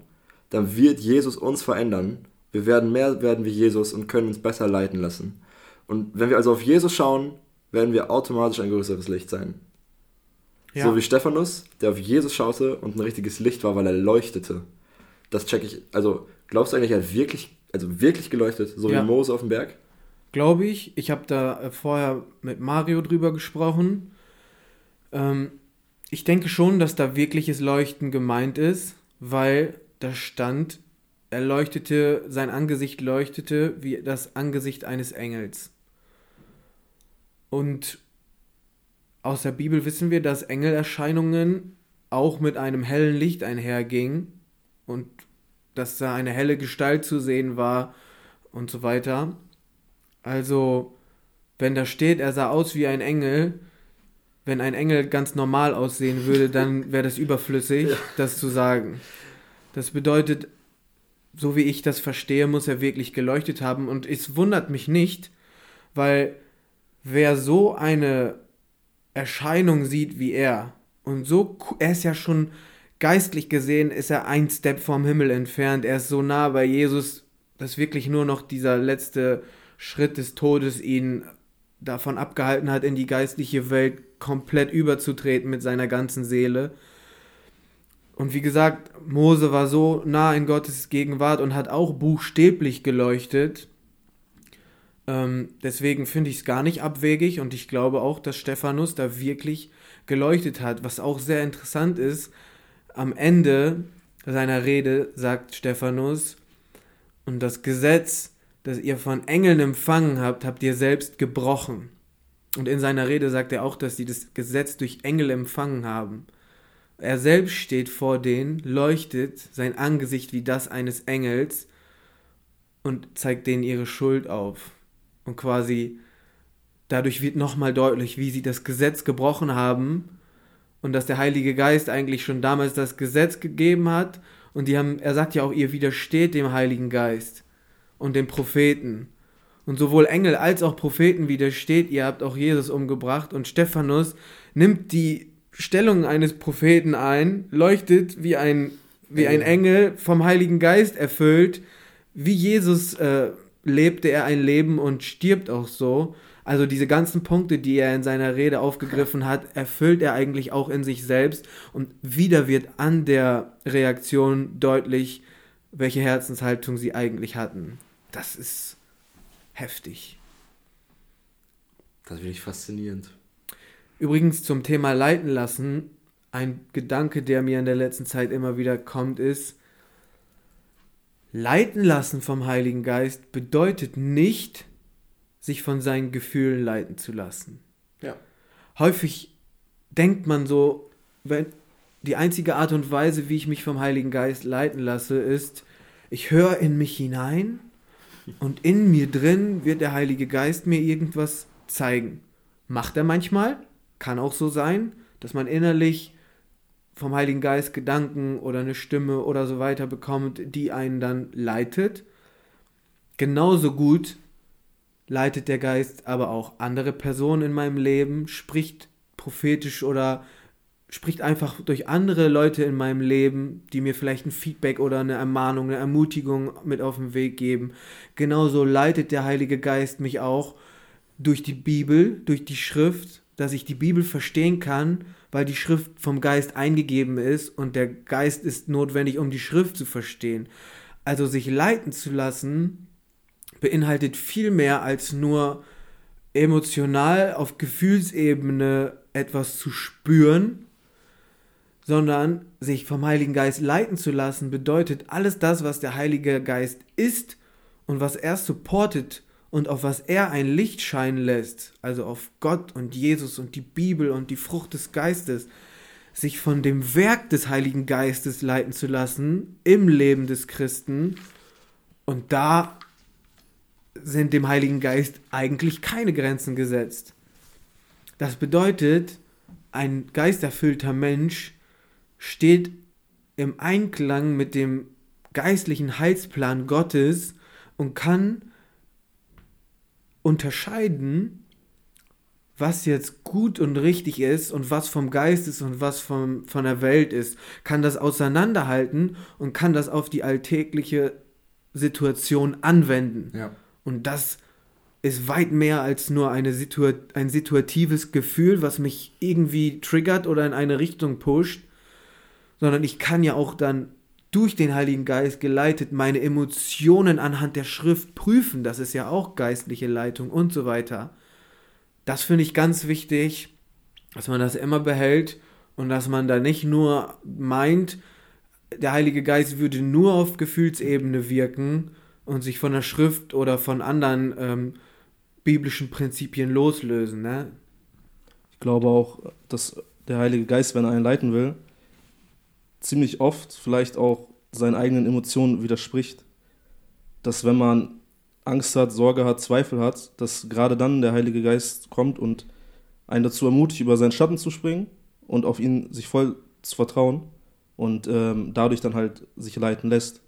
dann wird Jesus uns verändern. Wir werden mehr werden wie Jesus und können uns besser leiten lassen. Und wenn wir also auf Jesus schauen, werden wir automatisch ein größeres Licht sein. Ja. So wie Stephanus, der auf Jesus schaute und ein richtiges Licht war, weil er leuchtete. Das checke ich. Also, glaubst du eigentlich, er hat wirklich, also wirklich geleuchtet, so ja. wie Mose auf dem Berg? Glaube ich. Ich habe da äh, vorher mit Mario drüber gesprochen. Ähm, ich denke schon, dass da wirkliches Leuchten gemeint ist, weil da stand, er leuchtete, sein Angesicht leuchtete wie das Angesicht eines Engels. Und aus der Bibel wissen wir, dass Engelerscheinungen auch mit einem hellen Licht einhergingen und dass da eine helle Gestalt zu sehen war und so weiter. Also, wenn da steht, er sah aus wie ein Engel, wenn ein Engel ganz normal aussehen würde, dann wäre das überflüssig, ja. das zu sagen. Das bedeutet, so wie ich das verstehe, muss er wirklich geleuchtet haben. Und es wundert mich nicht, weil wer so eine Erscheinung sieht wie er und so, er ist ja schon geistlich gesehen, ist er ein Step vom Himmel entfernt. Er ist so nah bei Jesus, dass wirklich nur noch dieser letzte Schritt des Todes ihn davon abgehalten hat, in die geistliche Welt komplett überzutreten mit seiner ganzen Seele. Und wie gesagt, Mose war so nah in Gottes Gegenwart und hat auch buchstäblich geleuchtet. Ähm, deswegen finde ich es gar nicht abwegig und ich glaube auch, dass Stephanus da wirklich geleuchtet hat. Was auch sehr interessant ist, am Ende seiner Rede sagt Stephanus, und das Gesetz, das ihr von Engeln empfangen habt, habt ihr selbst gebrochen. Und in seiner Rede sagt er auch, dass sie das Gesetz durch Engel empfangen haben. Er selbst steht vor denen, leuchtet sein Angesicht wie das eines Engels und zeigt denen ihre Schuld auf. Und quasi dadurch wird nochmal deutlich, wie sie das Gesetz gebrochen haben und dass der Heilige Geist eigentlich schon damals das Gesetz gegeben hat. Und die haben, er sagt ja auch, ihr widersteht dem Heiligen Geist und dem Propheten. Und sowohl Engel als auch Propheten widersteht, ihr habt auch Jesus umgebracht. Und Stephanus nimmt die Stellung eines Propheten ein, leuchtet wie ein, wie ein Engel vom Heiligen Geist erfüllt, wie Jesus äh, lebte er ein Leben und stirbt auch so. Also diese ganzen Punkte, die er in seiner Rede aufgegriffen hat, erfüllt er eigentlich auch in sich selbst. Und wieder wird an der Reaktion deutlich, welche Herzenshaltung sie eigentlich hatten. Das ist heftig. Das finde ich faszinierend. Übrigens zum Thema leiten lassen, ein Gedanke, der mir in der letzten Zeit immer wieder kommt, ist, Leiten lassen vom Heiligen Geist bedeutet nicht, sich von seinen Gefühlen leiten zu lassen. Ja. Häufig denkt man so, wenn die einzige Art und Weise, wie ich mich vom Heiligen Geist leiten lasse, ist, ich höre in mich hinein und in mir drin wird der Heilige Geist mir irgendwas zeigen. Macht er manchmal, kann auch so sein, dass man innerlich vom Heiligen Geist Gedanken oder eine Stimme oder so weiter bekommt, die einen dann leitet. Genauso gut leitet der Geist aber auch andere Personen in meinem Leben, spricht prophetisch oder spricht einfach durch andere Leute in meinem Leben, die mir vielleicht ein Feedback oder eine Ermahnung, eine Ermutigung mit auf den Weg geben. Genauso leitet der Heilige Geist mich auch durch die Bibel, durch die Schrift, dass ich die Bibel verstehen kann weil die Schrift vom Geist eingegeben ist und der Geist ist notwendig, um die Schrift zu verstehen. Also sich leiten zu lassen beinhaltet viel mehr als nur emotional auf Gefühlsebene etwas zu spüren, sondern sich vom Heiligen Geist leiten zu lassen bedeutet alles das, was der Heilige Geist ist und was er supportet und auf was er ein Licht scheinen lässt, also auf Gott und Jesus und die Bibel und die Frucht des Geistes, sich von dem Werk des Heiligen Geistes leiten zu lassen im Leben des Christen. Und da sind dem Heiligen Geist eigentlich keine Grenzen gesetzt. Das bedeutet, ein geisterfüllter Mensch steht im Einklang mit dem geistlichen Heilsplan Gottes und kann unterscheiden, was jetzt gut und richtig ist und was vom Geist ist und was vom, von der Welt ist, kann das auseinanderhalten und kann das auf die alltägliche Situation anwenden. Ja. Und das ist weit mehr als nur eine Situa ein situatives Gefühl, was mich irgendwie triggert oder in eine Richtung pusht, sondern ich kann ja auch dann durch den Heiligen Geist geleitet meine Emotionen anhand der Schrift prüfen. Das ist ja auch geistliche Leitung und so weiter. Das finde ich ganz wichtig, dass man das immer behält und dass man da nicht nur meint, der Heilige Geist würde nur auf Gefühlsebene wirken und sich von der Schrift oder von anderen ähm, biblischen Prinzipien loslösen. Ne? Ich glaube auch, dass der Heilige Geist, wenn er einen leiten will, ziemlich oft vielleicht auch seinen eigenen Emotionen widerspricht. Dass wenn man Angst hat, Sorge hat, Zweifel hat, dass gerade dann der Heilige Geist kommt und einen dazu ermutigt, über seinen Schatten zu springen und auf ihn sich voll zu vertrauen und ähm, dadurch dann halt sich leiten lässt.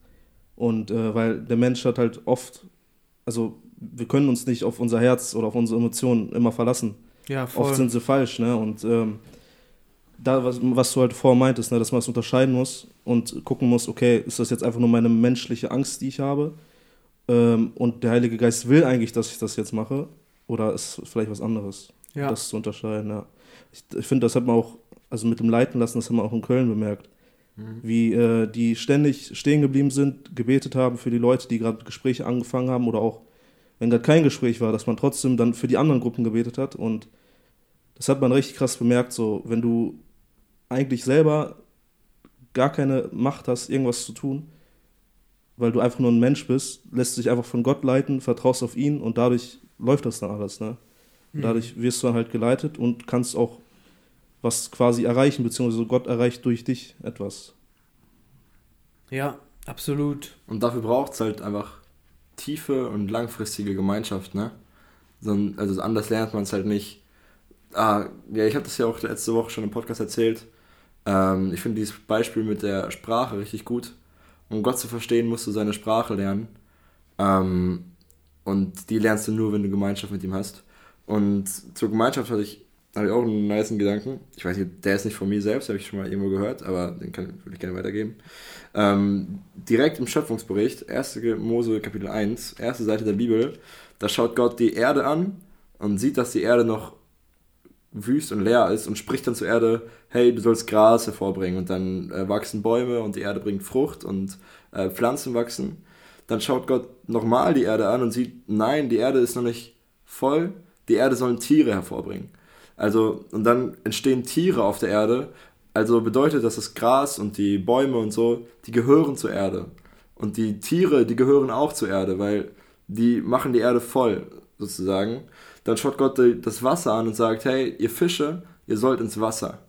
Und äh, weil der Mensch hat halt oft, also wir können uns nicht auf unser Herz oder auf unsere Emotionen immer verlassen. Ja, voll. Oft sind sie falsch, ne? Und ähm, da, was, was du halt vorher meintest, ne, dass man es unterscheiden muss und gucken muss, okay, ist das jetzt einfach nur meine menschliche Angst, die ich habe? ähm, und der Heilige Geist will eigentlich, dass ich das jetzt mache, oder ist vielleicht was anderes, ja. das zu unterscheiden. Ja. Ich, ich finde, das hat man auch, also mit dem Leiten lassen, das haben wir auch in Köln bemerkt, mhm. wie äh, die ständig stehen geblieben sind, gebetet haben für die Leute, die gerade Gespräche angefangen haben, oder auch, wenn gerade kein Gespräch war, dass man trotzdem dann für die anderen Gruppen gebetet hat und das hat man richtig krass bemerkt, so, wenn du eigentlich selber gar keine Macht hast, irgendwas zu tun, weil du einfach nur ein Mensch bist, lässt dich einfach von Gott leiten, vertraust auf ihn und dadurch läuft das dann alles. Ne? Mhm. Dadurch wirst du dann halt geleitet und kannst auch was quasi erreichen, beziehungsweise Gott erreicht durch dich etwas. Ja, absolut. Und dafür braucht es halt einfach tiefe und langfristige Gemeinschaft, ne? Also anders lernt man es halt nicht. Ah, ja, ich habe das ja auch letzte Woche schon im Podcast erzählt. Ähm, ich finde dieses Beispiel mit der Sprache richtig gut um Gott zu verstehen, musst du seine Sprache lernen. Ähm, und die lernst du nur, wenn du Gemeinschaft mit ihm hast. Und zur Gemeinschaft hatte ich, hatte ich auch einen nice Gedanken. Ich weiß nicht, der ist nicht von mir selbst, habe ich schon mal irgendwo gehört, aber den kann, würde ich gerne weitergeben. Ähm, direkt im Schöpfungsbericht, 1. Mose Kapitel 1, erste Seite der Bibel, da schaut Gott die Erde an und sieht, dass die Erde noch wüst und leer ist und spricht dann zur Erde, hey, du sollst Gras hervorbringen und dann äh, wachsen Bäume und die Erde bringt Frucht und äh, Pflanzen wachsen. Dann schaut Gott nochmal die Erde an und sieht, nein, die Erde ist noch nicht voll, die Erde sollen Tiere hervorbringen. Also, und dann entstehen Tiere auf der Erde, also bedeutet das, das Gras und die Bäume und so, die gehören zur Erde. Und die Tiere, die gehören auch zur Erde, weil die machen die Erde voll, sozusagen dann schaut Gott das Wasser an und sagt, hey, ihr Fische, ihr sollt ins Wasser.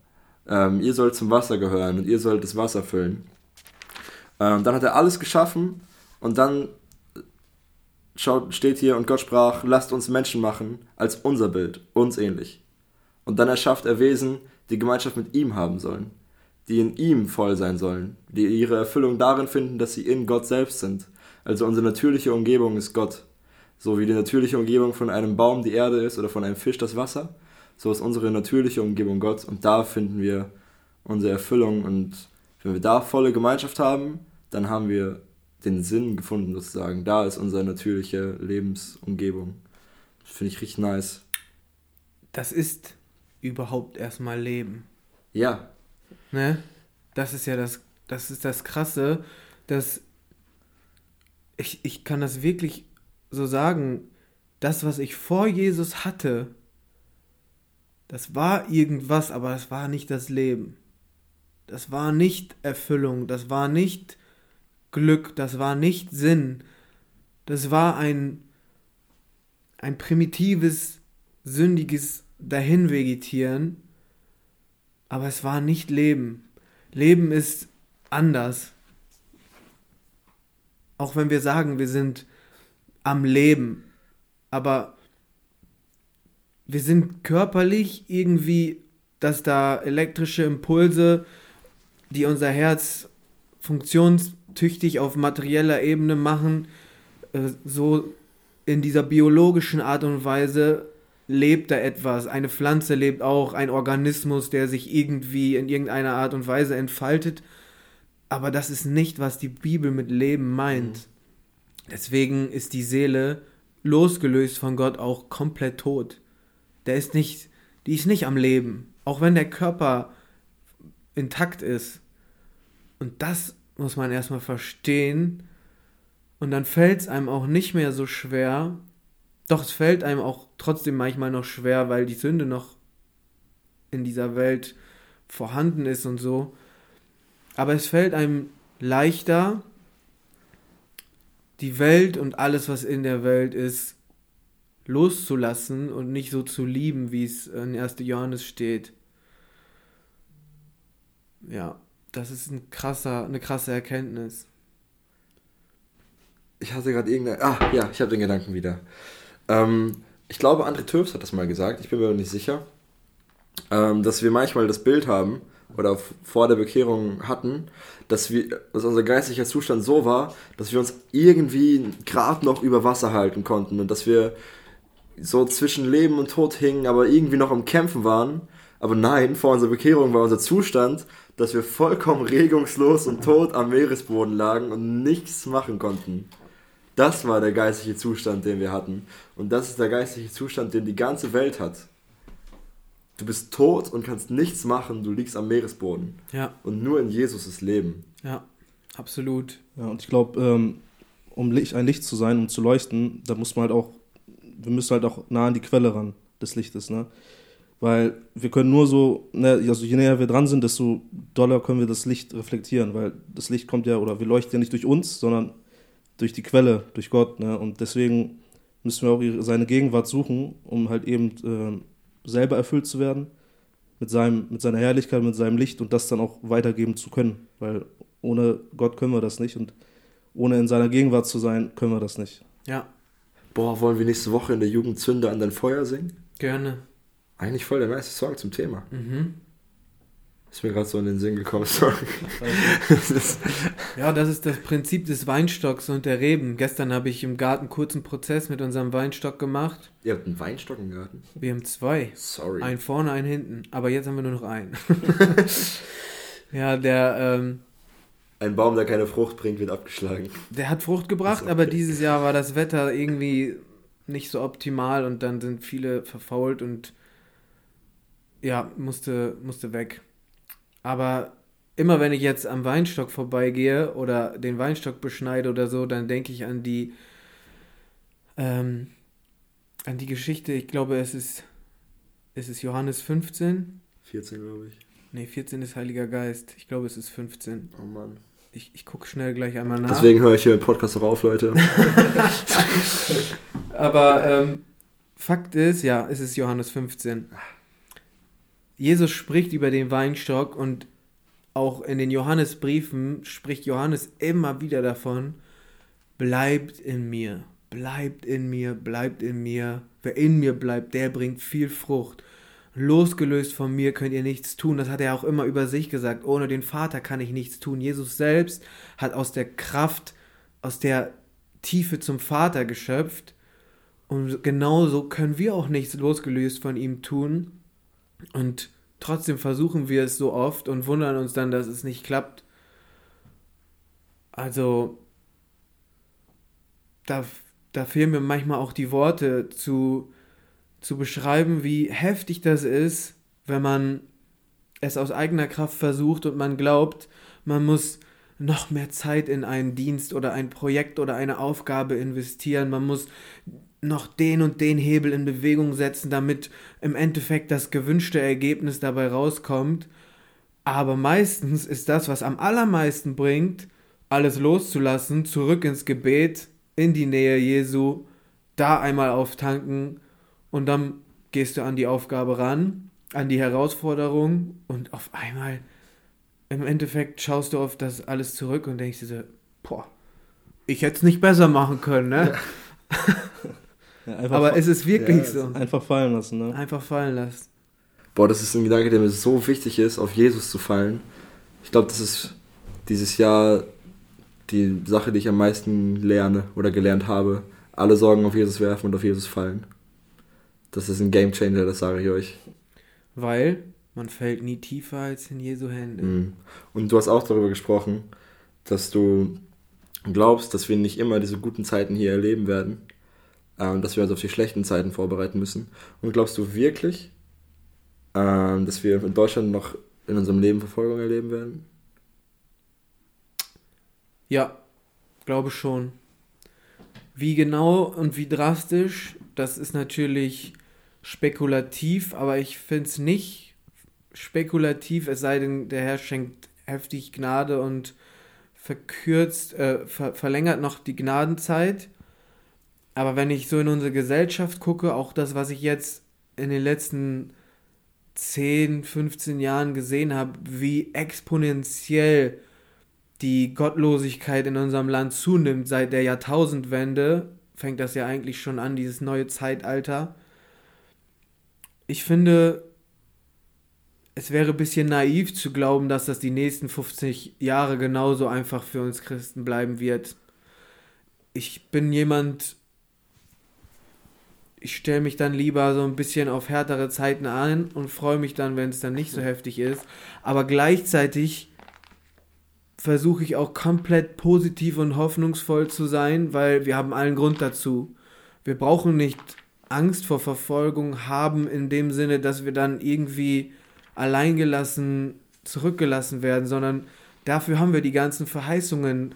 Ähm, ihr sollt zum Wasser gehören und ihr sollt das Wasser füllen. Ähm, dann hat er alles geschaffen und dann schaut, steht hier und Gott sprach, lasst uns Menschen machen als unser Bild, uns ähnlich. Und dann erschafft er Wesen, die Gemeinschaft mit ihm haben sollen, die in ihm voll sein sollen, die ihre Erfüllung darin finden, dass sie in Gott selbst sind. Also unsere natürliche Umgebung ist Gott. So wie die natürliche Umgebung von einem Baum die Erde ist oder von einem Fisch das Wasser, so ist unsere natürliche Umgebung Gott und da finden wir unsere Erfüllung und wenn wir da volle Gemeinschaft haben, dann haben wir den Sinn gefunden sozusagen. Da ist unsere natürliche Lebensumgebung. Das finde ich richtig nice. Das ist überhaupt erstmal Leben. Ja. Ne? Das ist ja das, das ist das Krasse, dass ich, ich kann das wirklich so sagen, das, was ich vor Jesus hatte, das war irgendwas, aber das war nicht das Leben. Das war nicht Erfüllung, das war nicht Glück, das war nicht Sinn. Das war ein, ein primitives, sündiges Dahinvegetieren, aber es war nicht Leben. Leben ist anders. Auch wenn wir sagen, wir sind am Leben. Aber wir sind körperlich irgendwie, dass da elektrische Impulse die unser Herz funktionstüchtig auf materieller Ebene machen, äh, so in dieser biologischen Art und Weise lebt da etwas. Eine Pflanze lebt auch, ein Organismus, der sich irgendwie in irgendeiner Art und Weise entfaltet. Aber das ist nicht, was die Bibel mit Leben meint. Mhm. Deswegen ist die Seele losgelöst von Gott auch komplett tot. Der ist nicht, die ist nicht am Leben. Auch wenn der Körper intakt ist. Und das muss man erstmal verstehen. Und dann fällt es einem auch nicht mehr so schwer. Doch es fällt einem auch trotzdem manchmal noch schwer, weil die Sünde noch in dieser Welt vorhanden ist und so. Aber es fällt einem leichter, die Welt und alles, was in der Welt ist, loszulassen und nicht so zu lieben, wie es in 1. Johannes steht. Ja, das ist ein krasser, eine krasse Erkenntnis. Ich hatte gerade irgendeine. Ah, ja, ich habe den Gedanken wieder. Ähm, ich glaube, André Töfs hat das mal gesagt, ich bin mir aber nicht sicher, ähm, dass wir manchmal das Bild haben oder vor der Bekehrung hatten, dass, wir, dass unser geistlicher Zustand so war, dass wir uns irgendwie gerade noch über Wasser halten konnten und dass wir so zwischen Leben und Tod hingen, aber irgendwie noch am Kämpfen waren. Aber nein, vor unserer Bekehrung war unser Zustand, dass wir vollkommen regungslos und tot am Meeresboden lagen und nichts machen konnten. Das war der geistliche Zustand, den wir hatten. Und das ist der geistliche Zustand, den die ganze Welt hat. Du bist tot und kannst nichts machen, du liegst am Meeresboden. Ja. Und nur in Jesus ist Leben. Ja, absolut. Ja, und ich glaube, ähm, um Licht, ein Licht zu sein, um zu leuchten, da muss man halt auch, wir müssen halt auch nah an die Quelle ran des Lichtes, ne? Weil wir können nur so, ne, also je näher wir dran sind, desto doller können wir das Licht reflektieren, weil das Licht kommt ja, oder wir leuchten ja nicht durch uns, sondern durch die Quelle, durch Gott. Ne? Und deswegen müssen wir auch seine Gegenwart suchen, um halt eben äh, selber erfüllt zu werden mit, seinem, mit seiner Herrlichkeit, mit seinem Licht und das dann auch weitergeben zu können. Weil ohne Gott können wir das nicht und ohne in seiner Gegenwart zu sein, können wir das nicht. Ja. Boah, wollen wir nächste Woche in der Jugend Zünder an dein Feuer singen? Gerne. Eigentlich voll der nice Song zum Thema. Mhm. Ist mir gerade so in den Sinn gekommen, sorry. ja, das ist das Prinzip des Weinstocks und der Reben. Gestern habe ich im Garten kurzen Prozess mit unserem Weinstock gemacht. Ihr habt einen Weinstock im Garten? Wir haben zwei. Sorry. Einen vorne, einen hinten. Aber jetzt haben wir nur noch einen. ja, der. Ähm, ein Baum, der keine Frucht bringt, wird abgeschlagen. Der hat Frucht gebracht, okay. aber dieses Jahr war das Wetter irgendwie nicht so optimal und dann sind viele verfault und ja, musste, musste weg. Aber immer wenn ich jetzt am Weinstock vorbeigehe oder den Weinstock beschneide oder so, dann denke ich an die ähm, an die Geschichte. Ich glaube, es ist es ist Johannes 15. 14, glaube ich. Nee, 14 ist Heiliger Geist. Ich glaube, es ist 15. Oh Mann. Ich, ich gucke schnell gleich einmal nach. Deswegen höre ich hier Podcast auch auf, Leute. Aber ähm, Fakt ist, ja, es ist Johannes 15. Jesus spricht über den Weinstock und auch in den Johannesbriefen spricht Johannes immer wieder davon, bleibt in mir, bleibt in mir, bleibt in mir. Wer in mir bleibt, der bringt viel Frucht. Losgelöst von mir könnt ihr nichts tun. Das hat er auch immer über sich gesagt. Ohne den Vater kann ich nichts tun. Jesus selbst hat aus der Kraft, aus der Tiefe zum Vater geschöpft. Und genauso können wir auch nichts losgelöst von ihm tun. Und trotzdem versuchen wir es so oft und wundern uns dann, dass es nicht klappt. Also, da, da fehlen mir manchmal auch die Worte zu, zu beschreiben, wie heftig das ist, wenn man es aus eigener Kraft versucht und man glaubt, man muss noch mehr Zeit in einen Dienst oder ein Projekt oder eine Aufgabe investieren. Man muss noch den und den Hebel in Bewegung setzen, damit im Endeffekt das gewünschte Ergebnis dabei rauskommt. Aber meistens ist das, was am allermeisten bringt, alles loszulassen, zurück ins Gebet, in die Nähe Jesu, da einmal auftanken und dann gehst du an die Aufgabe ran, an die Herausforderung und auf einmal im Endeffekt schaust du auf das alles zurück und denkst dir so, boah, ich hätte es nicht besser machen können, ne? Ja. Ja, Aber es ist wirklich ja, so. Einfach fallen lassen, ne? Einfach fallen lassen. Boah, das ist ein Gedanke, der mir so wichtig ist, auf Jesus zu fallen. Ich glaube, das ist dieses Jahr die Sache, die ich am meisten lerne oder gelernt habe. Alle Sorgen auf Jesus werfen und auf Jesus fallen. Das ist ein Game Changer, das sage ich euch. Weil man fällt nie tiefer als in Jesu Hände. Mhm. Und du hast auch darüber gesprochen, dass du glaubst, dass wir nicht immer diese guten Zeiten hier erleben werden, äh, dass wir uns auf die schlechten Zeiten vorbereiten müssen. Und glaubst du wirklich, äh, dass wir in Deutschland noch in unserem Leben Verfolgung erleben werden? Ja, glaube schon. Wie genau und wie drastisch, das ist natürlich spekulativ, aber ich finde es nicht spekulativ, es sei denn, der Herr schenkt heftig Gnade und verkürzt, äh, ver verlängert noch die Gnadenzeit. Aber wenn ich so in unsere Gesellschaft gucke, auch das, was ich jetzt in den letzten 10, 15 Jahren gesehen habe, wie exponentiell die Gottlosigkeit in unserem Land zunimmt seit der Jahrtausendwende, fängt das ja eigentlich schon an, dieses neue Zeitalter. Ich finde, es wäre ein bisschen naiv zu glauben, dass das die nächsten 50 Jahre genauso einfach für uns Christen bleiben wird. Ich bin jemand, ich stelle mich dann lieber so ein bisschen auf härtere Zeiten an und freue mich dann, wenn es dann nicht so heftig ist. Aber gleichzeitig versuche ich auch komplett positiv und hoffnungsvoll zu sein, weil wir haben allen Grund dazu. Wir brauchen nicht Angst vor Verfolgung haben in dem Sinne, dass wir dann irgendwie alleingelassen, zurückgelassen werden, sondern dafür haben wir die ganzen Verheißungen,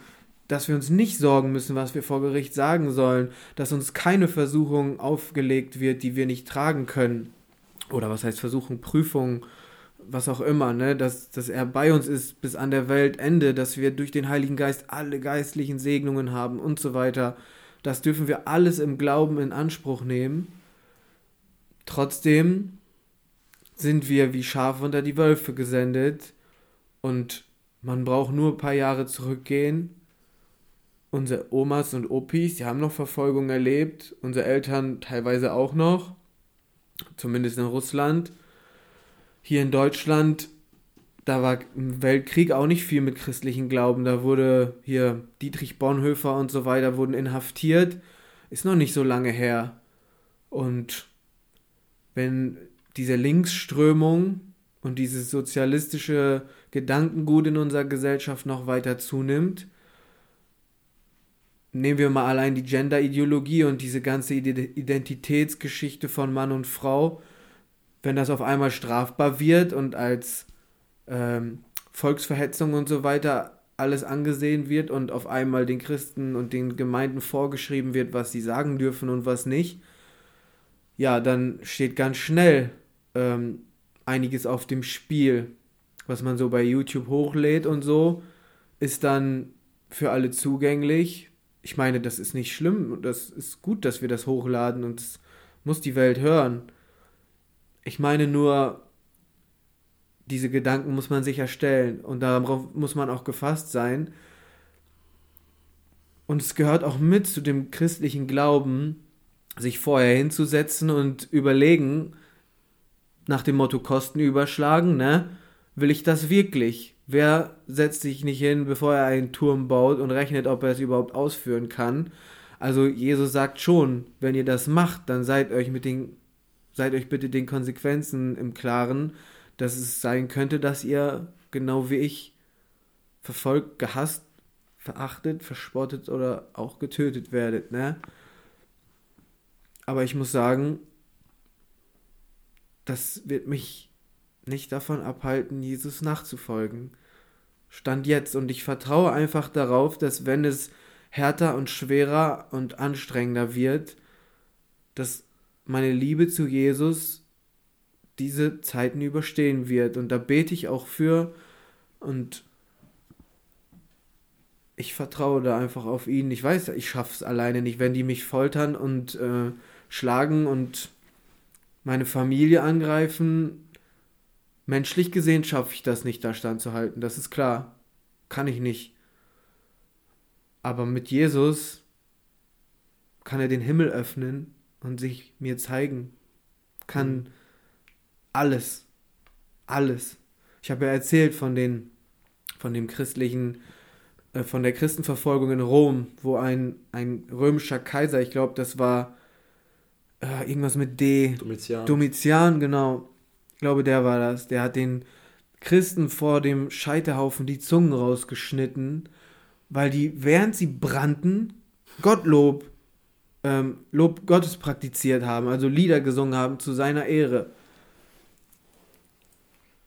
dass wir uns nicht sorgen müssen, was wir vor Gericht sagen sollen, dass uns keine Versuchung aufgelegt wird, die wir nicht tragen können. Oder was heißt Versuchung, Prüfung, was auch immer, ne? dass, dass er bei uns ist bis an der Weltende, dass wir durch den Heiligen Geist alle geistlichen Segnungen haben und so weiter. Das dürfen wir alles im Glauben in Anspruch nehmen. Trotzdem sind wir wie Schafe unter die Wölfe gesendet und man braucht nur ein paar Jahre zurückgehen. Unsere Omas und Opis, die haben noch Verfolgung erlebt, unsere Eltern teilweise auch noch, zumindest in Russland. Hier in Deutschland, da war im Weltkrieg auch nicht viel mit christlichen Glauben. Da wurde hier Dietrich Bonhoeffer und so weiter wurden inhaftiert. Ist noch nicht so lange her. Und wenn diese Linksströmung und dieses sozialistische Gedankengut in unserer Gesellschaft noch weiter zunimmt. Nehmen wir mal allein die Gender-Ideologie und diese ganze Identitätsgeschichte von Mann und Frau. Wenn das auf einmal strafbar wird und als ähm, Volksverhetzung und so weiter alles angesehen wird und auf einmal den Christen und den Gemeinden vorgeschrieben wird, was sie sagen dürfen und was nicht, ja, dann steht ganz schnell ähm, einiges auf dem Spiel, was man so bei YouTube hochlädt und so, ist dann für alle zugänglich. Ich meine, das ist nicht schlimm, das ist gut, dass wir das hochladen und das muss die Welt hören. Ich meine nur, diese Gedanken muss man sich erstellen und darauf muss man auch gefasst sein. Und es gehört auch mit zu dem christlichen Glauben, sich vorher hinzusetzen und überlegen, nach dem Motto Kosten überschlagen, ne? Will ich das wirklich? Wer setzt sich nicht hin, bevor er einen Turm baut und rechnet, ob er es überhaupt ausführen kann? Also Jesus sagt schon, wenn ihr das macht, dann seid euch mit den seid euch bitte den Konsequenzen im Klaren, dass es sein könnte, dass ihr genau wie ich verfolgt, gehasst, verachtet, verspottet oder auch getötet werdet, ne? Aber ich muss sagen, das wird mich nicht davon abhalten, Jesus nachzufolgen. Stand jetzt und ich vertraue einfach darauf, dass wenn es härter und schwerer und anstrengender wird, dass meine Liebe zu Jesus diese Zeiten überstehen wird. Und da bete ich auch für und ich vertraue da einfach auf ihn. Ich weiß, ich schaffe es alleine nicht, wenn die mich foltern und äh, schlagen und meine Familie angreifen. Menschlich gesehen schaffe ich das nicht, da standzuhalten. Das ist klar. Kann ich nicht. Aber mit Jesus kann er den Himmel öffnen und sich mir zeigen. Kann mhm. Alles. Alles. Ich habe ja erzählt von den von dem christlichen, äh, von der Christenverfolgung in Rom, wo ein, ein römischer Kaiser, ich glaube, das war äh, irgendwas mit D. Domitian. Domitian, genau. Ich glaube, der war das. Der hat den Christen vor dem Scheiterhaufen die Zungen rausgeschnitten, weil die, während sie brannten, Gottlob, ähm, Lob Gottes praktiziert haben, also Lieder gesungen haben zu seiner Ehre.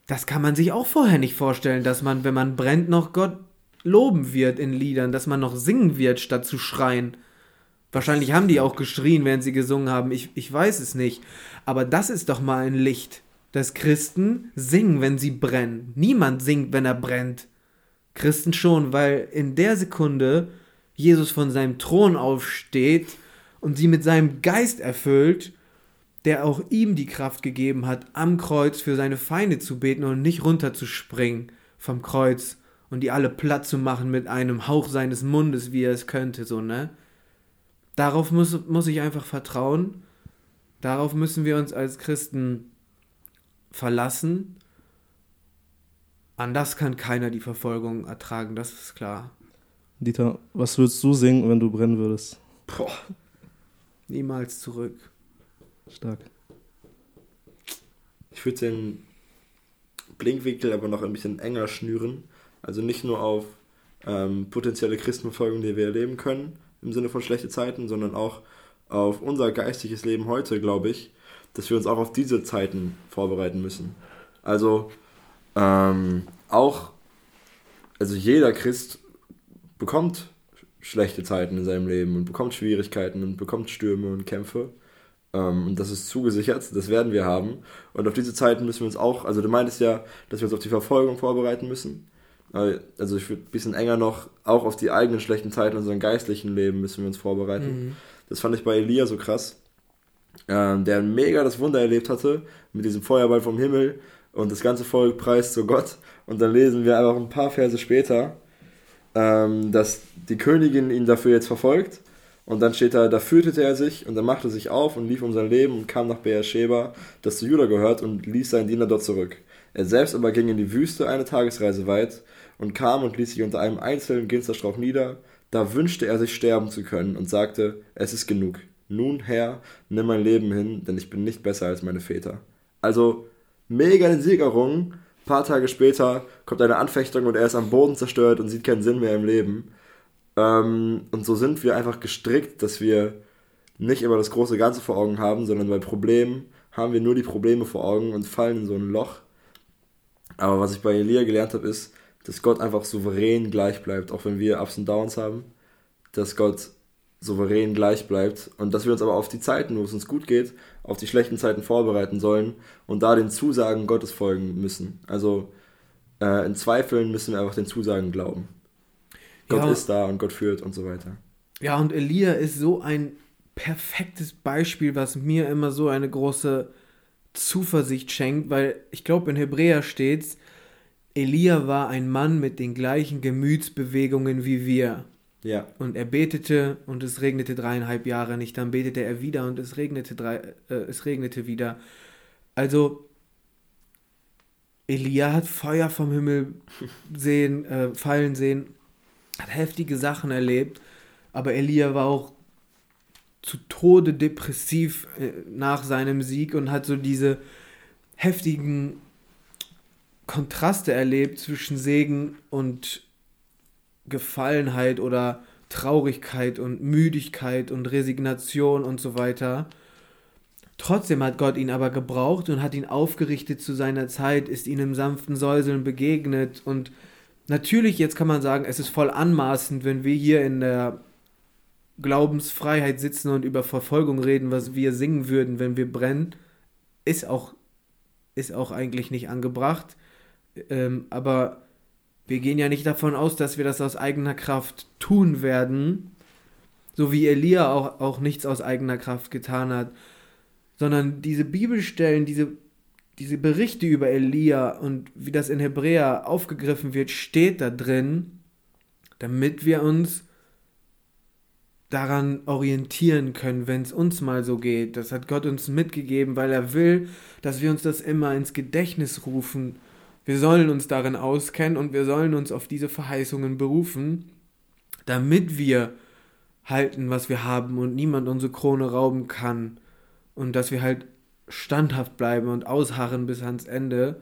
Das kann man sich auch vorher nicht vorstellen, dass man, wenn man brennt, noch Gott loben wird in Liedern, dass man noch singen wird, statt zu schreien. Wahrscheinlich haben die auch geschrien, während sie gesungen haben. Ich, ich weiß es nicht. Aber das ist doch mal ein Licht, dass Christen singen, wenn sie brennen. Niemand singt, wenn er brennt. Christen schon, weil in der Sekunde Jesus von seinem Thron aufsteht und sie mit seinem Geist erfüllt, der auch ihm die Kraft gegeben hat, am Kreuz für seine Feinde zu beten und nicht runterzuspringen vom Kreuz und die alle platt zu machen mit einem Hauch seines Mundes, wie er es könnte, so, ne? Darauf muss, muss ich einfach vertrauen. Darauf müssen wir uns als Christen verlassen. An das kann keiner die Verfolgung ertragen, das ist klar. Dieter, was würdest du singen, wenn du brennen würdest? Boah. Niemals zurück. Stark. Ich würde den Blinkwinkel aber noch ein bisschen enger schnüren. Also nicht nur auf ähm, potenzielle Christenverfolgung, die wir erleben können, im Sinne von schlechte Zeiten, sondern auch auf unser geistiges Leben heute, glaube ich, dass wir uns auch auf diese Zeiten vorbereiten müssen. Also ähm, auch, also jeder Christ bekommt schlechte Zeiten in seinem Leben und bekommt Schwierigkeiten und bekommt Stürme und Kämpfe. Ähm, und das ist zugesichert, das werden wir haben. Und auf diese Zeiten müssen wir uns auch, also du meintest ja, dass wir uns auf die Verfolgung vorbereiten müssen. Also ich würde ein bisschen enger noch, auch auf die eigenen schlechten Zeiten in unserem geistlichen Leben müssen wir uns vorbereiten. Mhm. Das fand ich bei Elia so krass, ähm, der mega das Wunder erlebt hatte mit diesem Feuerball vom Himmel und das ganze Volk preist zu Gott. Und dann lesen wir einfach ein paar Verse später, ähm, dass die Königin ihn dafür jetzt verfolgt. Und dann steht da, da fürchtete er sich und er machte sich auf und lief um sein Leben und kam nach Beersheba, das zu Juda gehört, und ließ seinen Diener dort zurück. Er selbst aber ging in die Wüste eine Tagesreise weit und kam und ließ sich unter einem einzelnen Ginsterstrauch nieder. Da wünschte er sich sterben zu können und sagte, es ist genug. Nun, Herr, nimm mein Leben hin, denn ich bin nicht besser als meine Väter. Also, mega eine Siegerung. Ein paar Tage später kommt eine Anfechtung und er ist am Boden zerstört und sieht keinen Sinn mehr im Leben. Ähm, und so sind wir einfach gestrickt, dass wir nicht immer das große Ganze vor Augen haben, sondern bei Problemen haben wir nur die Probleme vor Augen und fallen in so ein Loch. Aber was ich bei Elia gelernt habe, ist, dass Gott einfach souverän gleich bleibt, auch wenn wir Ups und Downs haben, dass Gott souverän gleich bleibt und dass wir uns aber auf die Zeiten, wo es uns gut geht, auf die schlechten Zeiten vorbereiten sollen und da den Zusagen Gottes folgen müssen. Also äh, in Zweifeln müssen wir einfach den Zusagen glauben. Gott ja. ist da und Gott führt und so weiter. Ja, und Elia ist so ein perfektes Beispiel, was mir immer so eine große Zuversicht schenkt, weil ich glaube, in Hebräer steht, Elia war ein Mann mit den gleichen Gemütsbewegungen wie wir. Ja. Und er betete und es regnete dreieinhalb Jahre nicht. Dann betete er wieder und es regnete, drei, äh, es regnete wieder. Also, Elia hat Feuer vom Himmel sehen, äh, fallen sehen, hat heftige Sachen erlebt, aber Elia war auch zu Tode depressiv äh, nach seinem Sieg und hat so diese heftigen Kontraste erlebt zwischen Segen und Gefallenheit oder Traurigkeit und Müdigkeit und Resignation und so weiter. Trotzdem hat Gott ihn aber gebraucht und hat ihn aufgerichtet zu seiner Zeit, ist ihm im sanften Säuseln begegnet und natürlich, jetzt kann man sagen, es ist voll anmaßend, wenn wir hier in der Glaubensfreiheit sitzen und über Verfolgung reden, was wir singen würden, wenn wir brennen, ist auch, ist auch eigentlich nicht angebracht. Ähm, aber wir gehen ja nicht davon aus, dass wir das aus eigener Kraft tun werden, so wie Elia auch, auch nichts aus eigener Kraft getan hat, sondern diese Bibelstellen, diese, diese Berichte über Elia und wie das in Hebräer aufgegriffen wird, steht da drin, damit wir uns daran orientieren können, wenn es uns mal so geht. Das hat Gott uns mitgegeben, weil er will, dass wir uns das immer ins Gedächtnis rufen Wir sollen uns darin auskennen und wir sollen uns auf diese Verheißungen berufen, damit wir halten, was wir haben und niemand unsere Krone rauben kann. Und dass wir halt standhaft bleiben und ausharren bis ans Ende.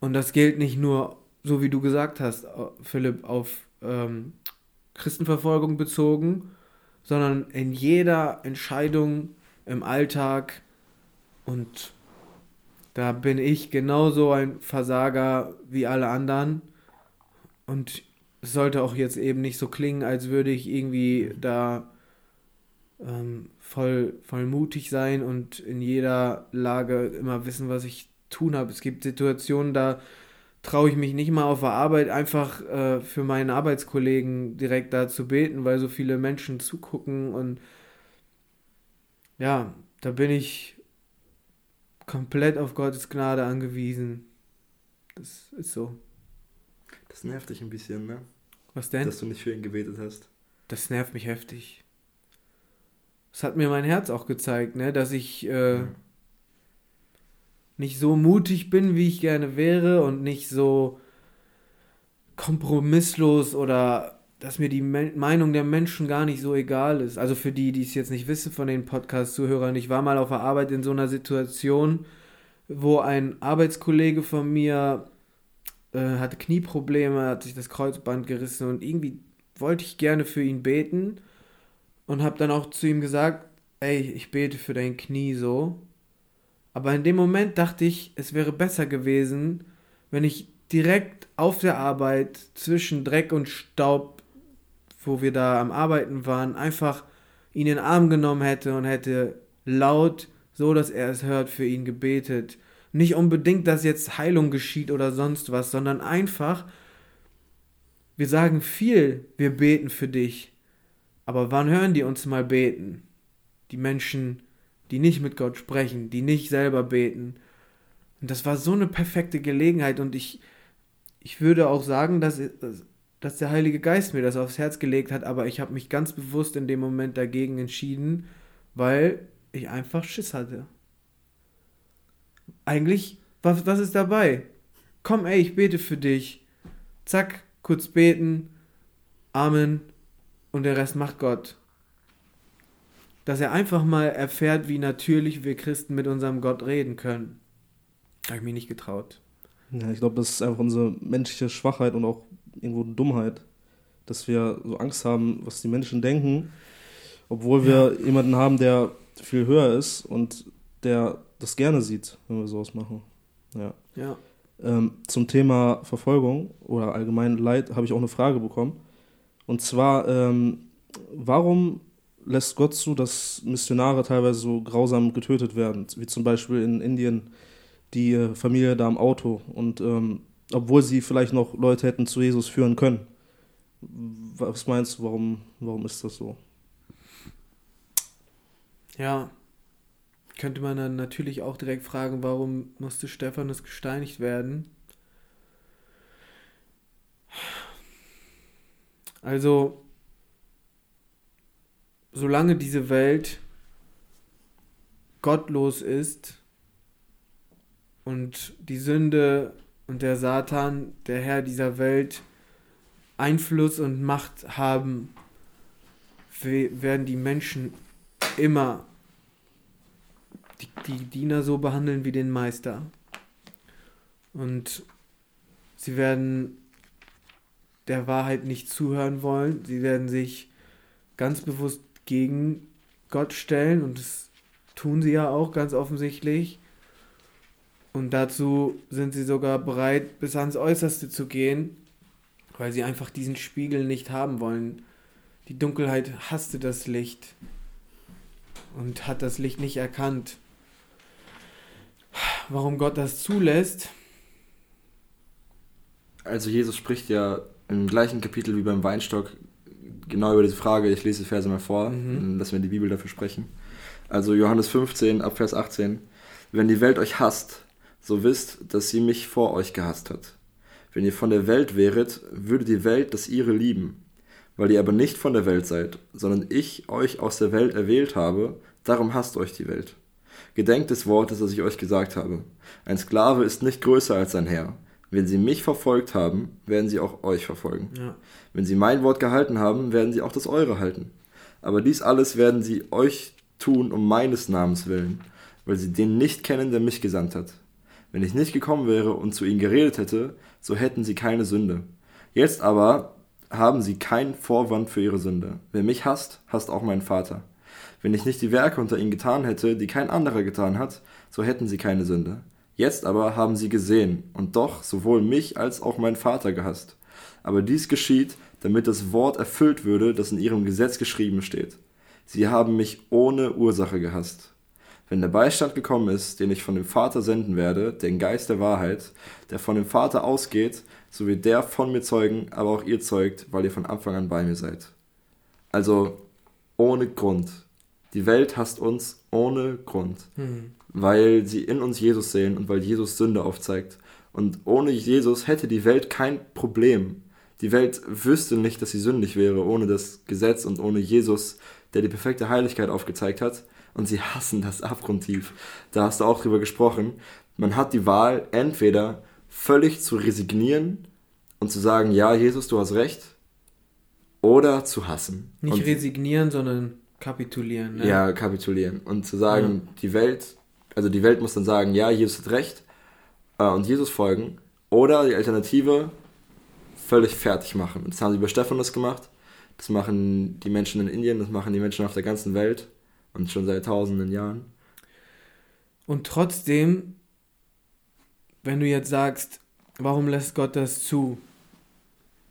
Und das gilt nicht nur, so wie du gesagt hast, Philipp, auf ähm, Christenverfolgung bezogen, sondern in jeder Entscheidung im Alltag. Und da bin ich genauso ein Versager wie alle anderen. Und es sollte auch jetzt eben nicht so klingen, als würde ich irgendwie da ähm, voll, voll mutig sein und in jeder Lage immer wissen, was ich tun habe. Es gibt Situationen, da traue ich mich nicht mal auf der Arbeit einfach äh, für meinen Arbeitskollegen direkt da zu beten, weil so viele Menschen zugucken und ja, da bin ich komplett auf Gottes Gnade angewiesen. Das ist so. Das nervt dich ein bisschen, ne? Was denn? Dass du nicht für ihn gebetet hast. Das nervt mich heftig. Das hat mir mein Herz auch gezeigt, ne? Dass ich äh, nicht so mutig bin, wie ich gerne wäre und nicht so kompromisslos oder dass mir die Men Meinung der Menschen gar nicht so egal ist. Also für die, die es jetzt nicht wissen von den Podcast-Zuhörern, ich war mal auf der Arbeit in so einer Situation, wo ein Arbeitskollege von mir äh, hatte Knieprobleme, hat sich das Kreuzband gerissen und irgendwie wollte ich gerne für ihn beten und habe dann auch zu ihm gesagt, ey, ich bete für dein Knie so. Aber in dem Moment dachte ich, es wäre besser gewesen, wenn ich direkt auf der Arbeit zwischen Dreck und Staub, wo wir da am Arbeiten waren, einfach ihn in den Arm genommen hätte und hätte laut, so dass er es hört, für ihn gebetet. Nicht unbedingt, dass jetzt Heilung geschieht oder sonst was, sondern einfach, wir sagen viel, wir beten für dich. Aber wann hören die uns mal beten? Die Menschen, die nicht mit Gott sprechen, die nicht selber beten. Und das war so eine perfekte Gelegenheit und ich, ich würde auch sagen, dass, dass der Heilige Geist mir das aufs Herz gelegt hat, aber ich habe mich ganz bewusst in dem Moment dagegen entschieden, weil ich einfach Schiss hatte eigentlich, was, was ist dabei? Komm, ey, ich bete für dich. Zack, kurz beten, Amen und der Rest macht Gott. Dass er einfach mal erfährt, wie natürlich wir Christen mit unserem Gott reden können. Habe ich mich nicht getraut. Ja, ich glaube, das ist einfach unsere menschliche Schwachheit und auch irgendwo Dummheit, dass wir so Angst haben, was die Menschen denken, obwohl wir ja. jemanden haben, der viel höher ist und der das gerne sieht, wenn wir sowas machen. Ja. ja. Ähm, zum Thema Verfolgung oder allgemein Leid habe ich auch eine Frage bekommen. Und zwar, ähm, warum lässt Gott zu, dass Missionare teilweise so grausam getötet werden, wie zum Beispiel in Indien die äh, Familie da im Auto und ähm, obwohl sie vielleicht noch Leute hätten zu Jesus führen können. Was meinst du, warum, warum ist das so? Ja, könnte man dann natürlich auch direkt fragen, warum musste Stephanus gesteinigt werden? Also, solange diese Welt gottlos ist und die Sünde und der Satan, der Herr dieser Welt, Einfluss und Macht haben, werden die Menschen immer die, die Diener so behandeln wie den Meister. Und sie werden der Wahrheit nicht zuhören wollen. Sie werden sich ganz bewusst gegen Gott stellen und das tun sie ja auch ganz offensichtlich. Und dazu sind sie sogar bereit, bis ans Äußerste zu gehen, weil sie einfach diesen Spiegel nicht haben wollen. Die Dunkelheit hasste das Licht und hat das Licht nicht erkannt warum Gott das zulässt. Also Jesus spricht ja im gleichen Kapitel wie beim Weinstock genau über diese Frage. Ich lese die Verse mal vor, mhm. dass wir die Bibel dafür sprechen. Also Johannes 15 ab Vers 18. Wenn die Welt euch hasst, so wisst, dass sie mich vor euch gehasst hat. Wenn ihr von der Welt wäret, würde die Welt das ihre lieben. Weil ihr aber nicht von der Welt seid, sondern ich euch aus der Welt erwählt habe, darum hasst euch die Welt. Gedenkt des Wortes, das ich euch gesagt habe. Ein Sklave ist nicht größer als sein Herr. Wenn sie mich verfolgt haben, werden sie auch euch verfolgen. Ja. Wenn sie mein Wort gehalten haben, werden sie auch das eure halten. Aber dies alles werden sie euch tun um meines Namens willen, weil sie den nicht kennen, der mich gesandt hat. Wenn ich nicht gekommen wäre und zu ihnen geredet hätte, so hätten sie keine Sünde. Jetzt aber haben sie keinen Vorwand für ihre Sünde. Wer mich hasst, hasst auch meinen Vater. Wenn ich nicht die Werke unter ihnen getan hätte, die kein anderer getan hat, so hätten sie keine Sünde. Jetzt aber haben sie gesehen und doch sowohl mich als auch meinen Vater gehasst. Aber dies geschieht, damit das Wort erfüllt würde, das in ihrem Gesetz geschrieben steht. Sie haben mich ohne Ursache gehasst. Wenn der Beistand gekommen ist, den ich von dem Vater senden werde, den Geist der Wahrheit, der von dem Vater ausgeht, so wird der von mir zeugen, aber auch ihr zeugt, weil ihr von Anfang an bei mir seid. Also ohne Grund. Die Welt hasst uns ohne Grund, mhm. Weil sie in uns Jesus sehen und weil Jesus Sünde aufzeigt. Und ohne Jesus hätte die Welt kein Problem. Die Welt wüsste nicht, dass sie sündig wäre, ohne das Gesetz und ohne Jesus, der die perfekte Heiligkeit aufgezeigt hat und sie hassen das abgrundtief. Da hast du auch drüber gesprochen. Man hat die Wahl, entweder völlig zu resignieren und zu sagen, ja, Jesus, du hast recht, oder zu hassen. Nicht und, resignieren, sondern kapitulieren. Ne? Ja, kapitulieren. Und zu sagen, ja. die Welt, also die Welt muss dann sagen, ja, Jesus hat recht äh, und Jesus folgen. Oder die Alternative, völlig fertig machen. Das haben sie bei Stephanus gemacht. Das machen die Menschen in Indien, das machen die Menschen auf der ganzen Welt. Und schon seit tausenden Jahren. Und trotzdem, wenn du jetzt sagst, warum lässt Gott das zu?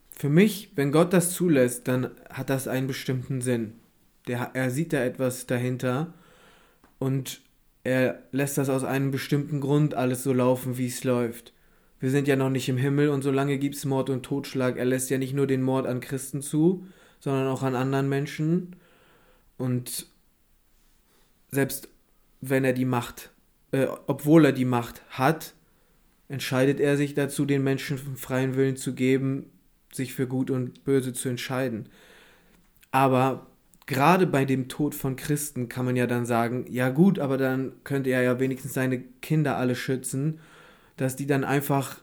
Für mich, wenn Gott das zulässt, dann hat das einen bestimmten Sinn. Der, er sieht da etwas dahinter und er lässt das aus einem bestimmten Grund alles so laufen, wie es läuft. Wir sind ja noch nicht im Himmel und solange gibt es Mord und Totschlag. Er lässt ja nicht nur den Mord an Christen zu, sondern auch an anderen Menschen. Und selbst wenn er die Macht, äh, obwohl er die Macht hat, entscheidet er sich dazu, den Menschen freien Willen zu geben, sich für Gut und Böse zu entscheiden. Aber gerade bei dem Tod von Christen kann man ja dann sagen, ja gut, aber dann könnte er ja wenigstens seine Kinder alle schützen, dass die dann einfach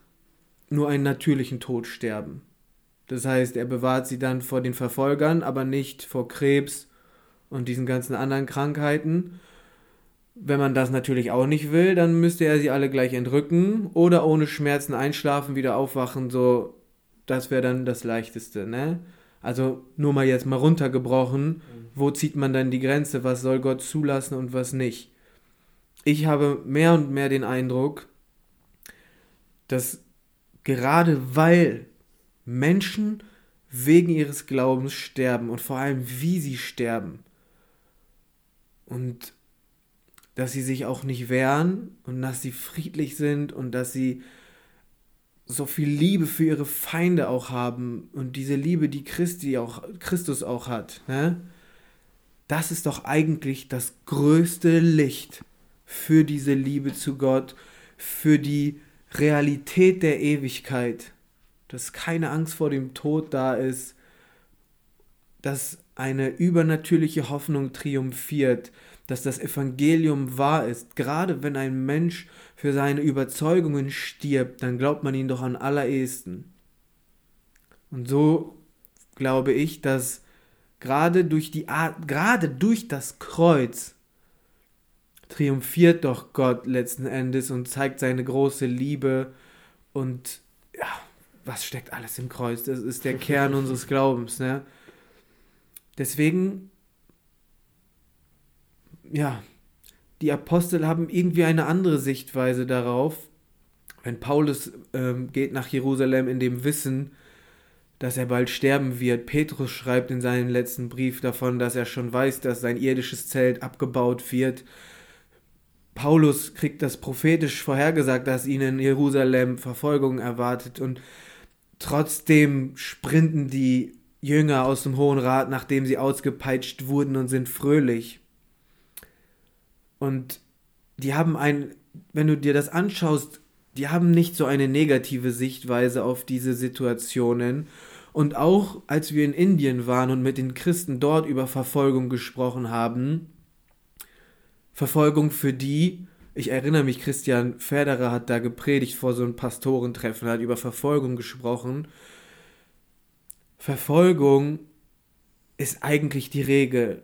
nur einen natürlichen Tod sterben. Das heißt, er bewahrt sie dann vor den Verfolgern, aber nicht vor Krebs und diesen ganzen anderen Krankheiten. Wenn man das natürlich auch nicht will, dann müsste er sie alle gleich entrücken oder ohne Schmerzen einschlafen, wieder aufwachen, so, das wäre dann das Leichteste, ne? Also nur mal jetzt mal runtergebrochen, mhm. wo zieht man dann die Grenze, was soll Gott zulassen und was nicht? Ich habe mehr und mehr den Eindruck, dass gerade weil Menschen wegen ihres Glaubens sterben und vor allem wie sie sterben, und dass sie sich auch nicht wehren und dass sie friedlich sind und dass sie so viel Liebe für ihre Feinde auch haben und diese Liebe, die Christi auch, Christus auch hat, ne? das ist doch eigentlich das größte Licht für diese Liebe zu Gott, für die Realität der Ewigkeit, dass keine Angst vor dem Tod da ist, dass eine übernatürliche Hoffnung triumphiert, dass das Evangelium wahr ist. Gerade wenn ein Mensch für seine Überzeugungen stirbt, dann glaubt man ihn doch am allerersten. Und so glaube ich, dass gerade durch die Art, gerade durch das Kreuz triumphiert doch Gott letzten Endes und zeigt seine große Liebe und ja, was steckt alles im Kreuz? Das ist der Kern unseres Glaubens, ne? Deswegen, ja, die Apostel haben irgendwie eine andere Sichtweise darauf. Wenn Paulus ähm, geht nach Jerusalem in dem Wissen, dass er bald sterben wird. Petrus schreibt in seinem letzten Brief davon, dass er schon weiß, dass sein irdisches Zelt abgebaut wird. Paulus kriegt das prophetisch vorhergesagt, dass ihn in Jerusalem Verfolgung erwartet und trotzdem sprinten die Jünger aus dem Hohen Rat, nachdem sie ausgepeitscht wurden und sind fröhlich. Und die haben ein, wenn du dir das anschaust, die haben nicht so eine negative Sichtweise auf diese Situationen. Und auch als wir in Indien waren und mit den Christen dort über Verfolgung gesprochen haben, Verfolgung für die, Ich erinnere mich, Christian Federer hat da gepredigt vor so einem Pastorentreffen, hat über Verfolgung gesprochen. Verfolgung ist eigentlich die Regel.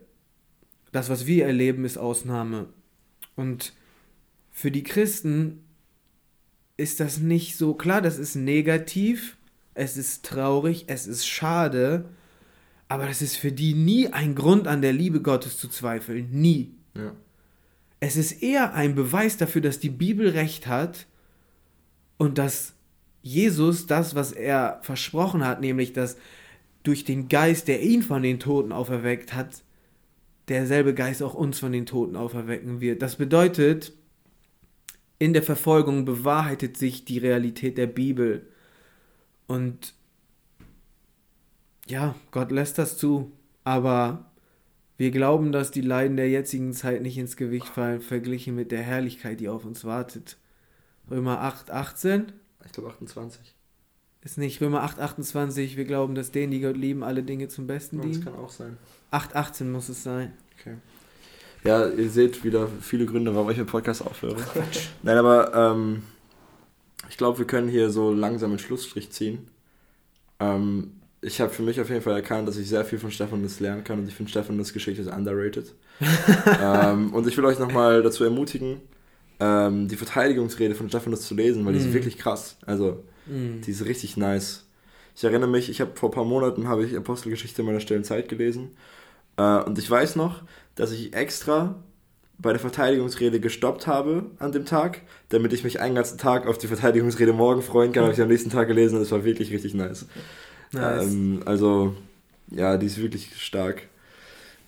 Das, was wir erleben, ist Ausnahme. Und für die Christen ist das nicht so klar, das ist negativ, es ist traurig, es ist schade, aber das ist für die nie ein Grund an der Liebe Gottes zu zweifeln, nie. Ja. Es ist eher ein Beweis dafür, dass die Bibel recht hat und dass Jesus das, was er versprochen hat, nämlich dass durch den Geist, der ihn von den Toten auferweckt hat, derselbe Geist auch uns von den Toten auferwecken wird. Das bedeutet, in der Verfolgung bewahrheitet sich die Realität der Bibel. Und ja, Gott lässt das zu. Aber wir glauben, dass die Leiden der jetzigen Zeit nicht ins Gewicht fallen, verglichen mit der Herrlichkeit, die auf uns wartet. Römer 8, 18? Ich glaube 28. Ist nicht Römer 8, 28, wir glauben, dass denen, die Gott lieben, alle Dinge zum Besten dienen? Das kann auch sein. 8, 18 muss es sein. Okay. Ja, ihr seht wieder viele Gründe, warum ich mit Podcast aufhöre. Nein, aber ähm, ich glaube, wir können hier so langsam einen Schlussstrich ziehen. Ähm, ich habe für mich auf jeden Fall erkannt, dass ich sehr viel von Stephanus lernen kann und ich finde Stephanus Geschichte ist underrated. ähm, und ich will euch nochmal dazu ermutigen, ähm, die Verteidigungsrede von Stephanus zu lesen, weil die mm. ist wirklich krass. Also, mm. die ist richtig nice. Ich erinnere mich, ich habe vor ein paar Monaten habe ich Apostelgeschichte meiner stillen Zeit gelesen und ich weiß noch, dass ich extra bei der Verteidigungsrede gestoppt habe an dem Tag, damit ich mich einen ganzen Tag auf die Verteidigungsrede morgen freuen kann. Habe ich am nächsten Tag gelesen und es war wirklich richtig nice. nice. Ähm, also, ja, die ist wirklich stark.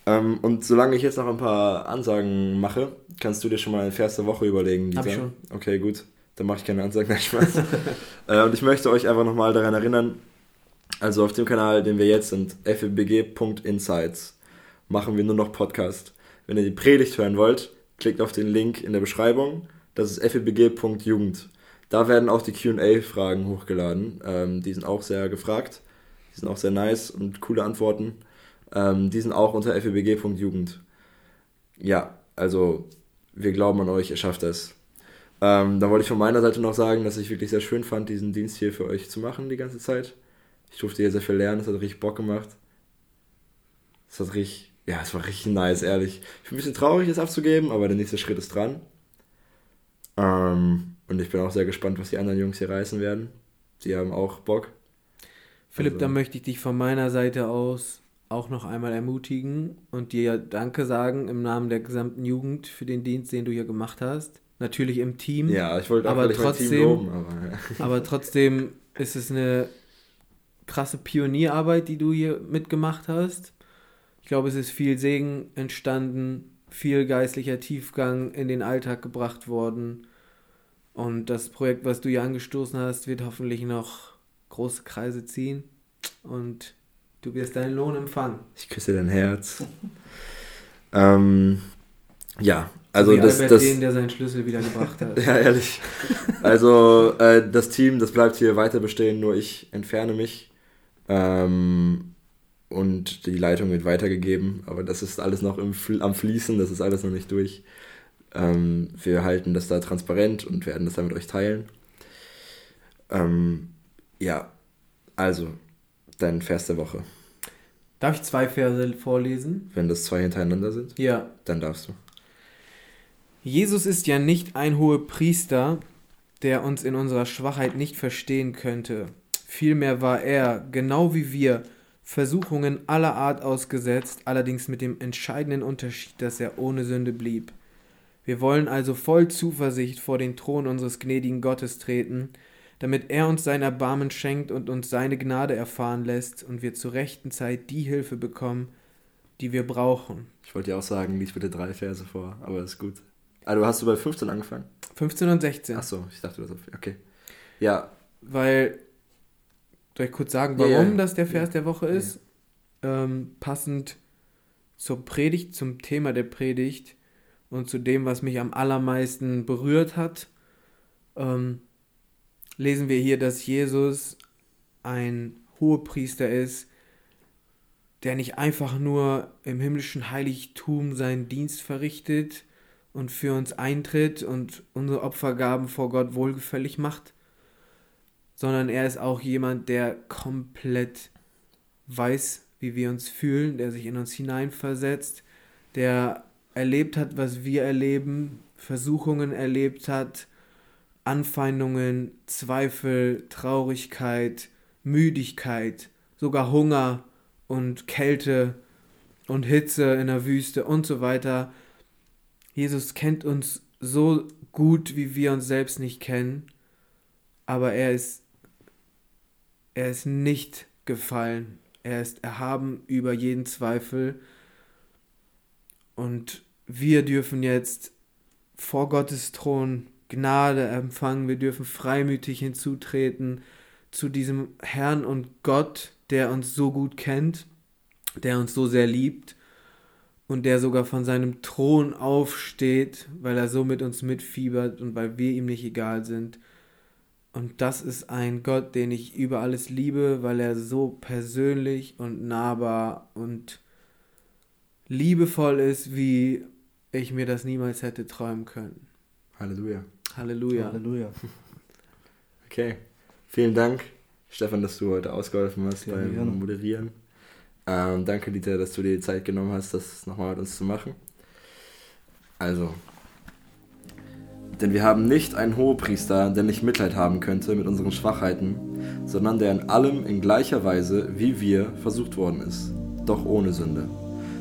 Ähm, und solange ich jetzt noch ein paar Ansagen mache, kannst du dir schon mal einen Vers der Woche überlegen. Hab ich schon. Okay, gut. Dann mache ich keine Ansagen, nein, Spaß. äh, und ich möchte euch einfach nochmal daran erinnern, also auf dem Kanal, den wir jetzt sind, fbg.insights, machen wir nur noch Podcast. Wenn ihr die Predigt hören wollt, klickt auf den Link in der Beschreibung. Das ist febg.jugend. Da werden auch die QA-Fragen hochgeladen. Ähm, die sind auch sehr gefragt. Die sind auch sehr nice und coole Antworten. Ähm, die sind auch unter febg.jugend. Ja, also wir glauben an euch, ihr schafft es. Ähm, da wollte ich von meiner Seite noch sagen, dass ich wirklich sehr schön fand, diesen Dienst hier für euch zu machen die ganze Zeit. Ich durfte hier sehr viel lernen, es hat richtig Bock gemacht. Es hat richtig ja, es war richtig nice, ehrlich. Ich bin ein bisschen traurig, es abzugeben, aber der nächste Schritt ist dran. Ähm, und ich bin auch sehr gespannt, was die anderen Jungs hier reißen werden. Sie haben auch Bock. Philipp, also. da möchte ich dich von meiner Seite aus auch noch einmal ermutigen und dir Danke sagen im Namen der gesamten Jugend für den Dienst, den du hier gemacht hast. Natürlich im Team. Ja, ich wollte auch aber trotzdem, Team loben. Aber, ja. aber trotzdem ist es eine krasse Pionierarbeit, die du hier mitgemacht hast. Ich glaube, es ist viel Segen entstanden, viel geistlicher Tiefgang in den Alltag gebracht worden. Und das Projekt, was du hier angestoßen hast, wird hoffentlich noch große Kreise ziehen. Und du wirst deinen Lohn empfangen. Ich küsse dein Herz. ähm, ja, also Wie das, Albert das, den, der seinen Schlüssel wieder gebracht hat. ja, ehrlich. Also äh, das Team, das bleibt hier weiter bestehen, nur ich entferne mich. Ähm, und die Leitung wird weitergegeben. Aber das ist alles noch im, am Fließen, das ist alles noch nicht durch. Ähm, wir halten das da transparent und werden das dann mit euch teilen. Ähm, ja, also, dein Vers der Woche. Darf ich zwei Verse vorlesen? Wenn das zwei hintereinander sind? Ja. Dann darfst du. Jesus ist ja nicht ein hoher Priester, der uns in unserer Schwachheit nicht verstehen könnte. Vielmehr war er, genau wie wir, Versuchungen aller Art ausgesetzt, allerdings mit dem entscheidenden Unterschied, dass er ohne Sünde blieb. Wir wollen also voll Zuversicht vor den Thron unseres gnädigen Gottes treten, damit er uns sein Erbarmen schenkt und uns seine Gnade erfahren lässt und wir zur rechten Zeit die Hilfe bekommen, die wir brauchen. Ich wollte ja auch sagen, lies bitte drei Verse vor, aber ist gut. Also hast du bei 15 angefangen? 15 und 16. Achso, ich dachte, das okay. Ja. Weil soll ich kurz sagen, warum yeah. das der Vers der Woche ist? Yeah. Ähm, passend zur Predigt, zum Thema der Predigt und zu dem, was mich am allermeisten berührt hat, ähm, lesen wir hier, dass Jesus ein Hohepriester ist, der nicht einfach nur im himmlischen Heiligtum seinen Dienst verrichtet und für uns eintritt und unsere Opfergaben vor Gott wohlgefällig macht, sondern er ist auch jemand, der komplett weiß, wie wir uns fühlen, der sich in uns hineinversetzt, der erlebt hat, was wir erleben, Versuchungen erlebt hat, Anfeindungen, Zweifel, Traurigkeit, Müdigkeit, sogar Hunger und Kälte und Hitze in der Wüste und so weiter. Jesus kennt uns so gut, wie wir uns selbst nicht kennen, aber er ist er ist nicht gefallen. Er ist erhaben über jeden Zweifel. Und wir dürfen jetzt vor Gottes Thron Gnade empfangen. Wir dürfen freimütig hinzutreten zu diesem Herrn und Gott, der uns so gut kennt, der uns so sehr liebt und der sogar von seinem Thron aufsteht, weil er so mit uns mitfiebert und weil wir ihm nicht egal sind. Und das ist ein Gott, den ich über alles liebe, weil er so persönlich und nahbar und liebevoll ist, wie ich mir das niemals hätte träumen können. Halleluja. Halleluja. Halleluja. Okay. Vielen Dank, Stefan, dass du heute ausgeholfen hast ja, beim gerne. Moderieren. Ähm, danke, Dieter, dass du dir die Zeit genommen hast, das nochmal mit uns zu machen. Also, denn wir haben nicht einen Hohepriester, der nicht Mitleid haben könnte mit unseren Schwachheiten, sondern der in allem in gleicher Weise wie wir versucht worden ist, doch ohne Sünde.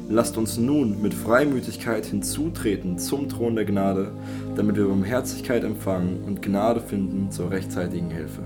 Lasst uns nun mit Freimütigkeit hinzutreten zum Thron der Gnade, damit wir Barmherzigkeit empfangen und Gnade finden zur rechtzeitigen Hilfe.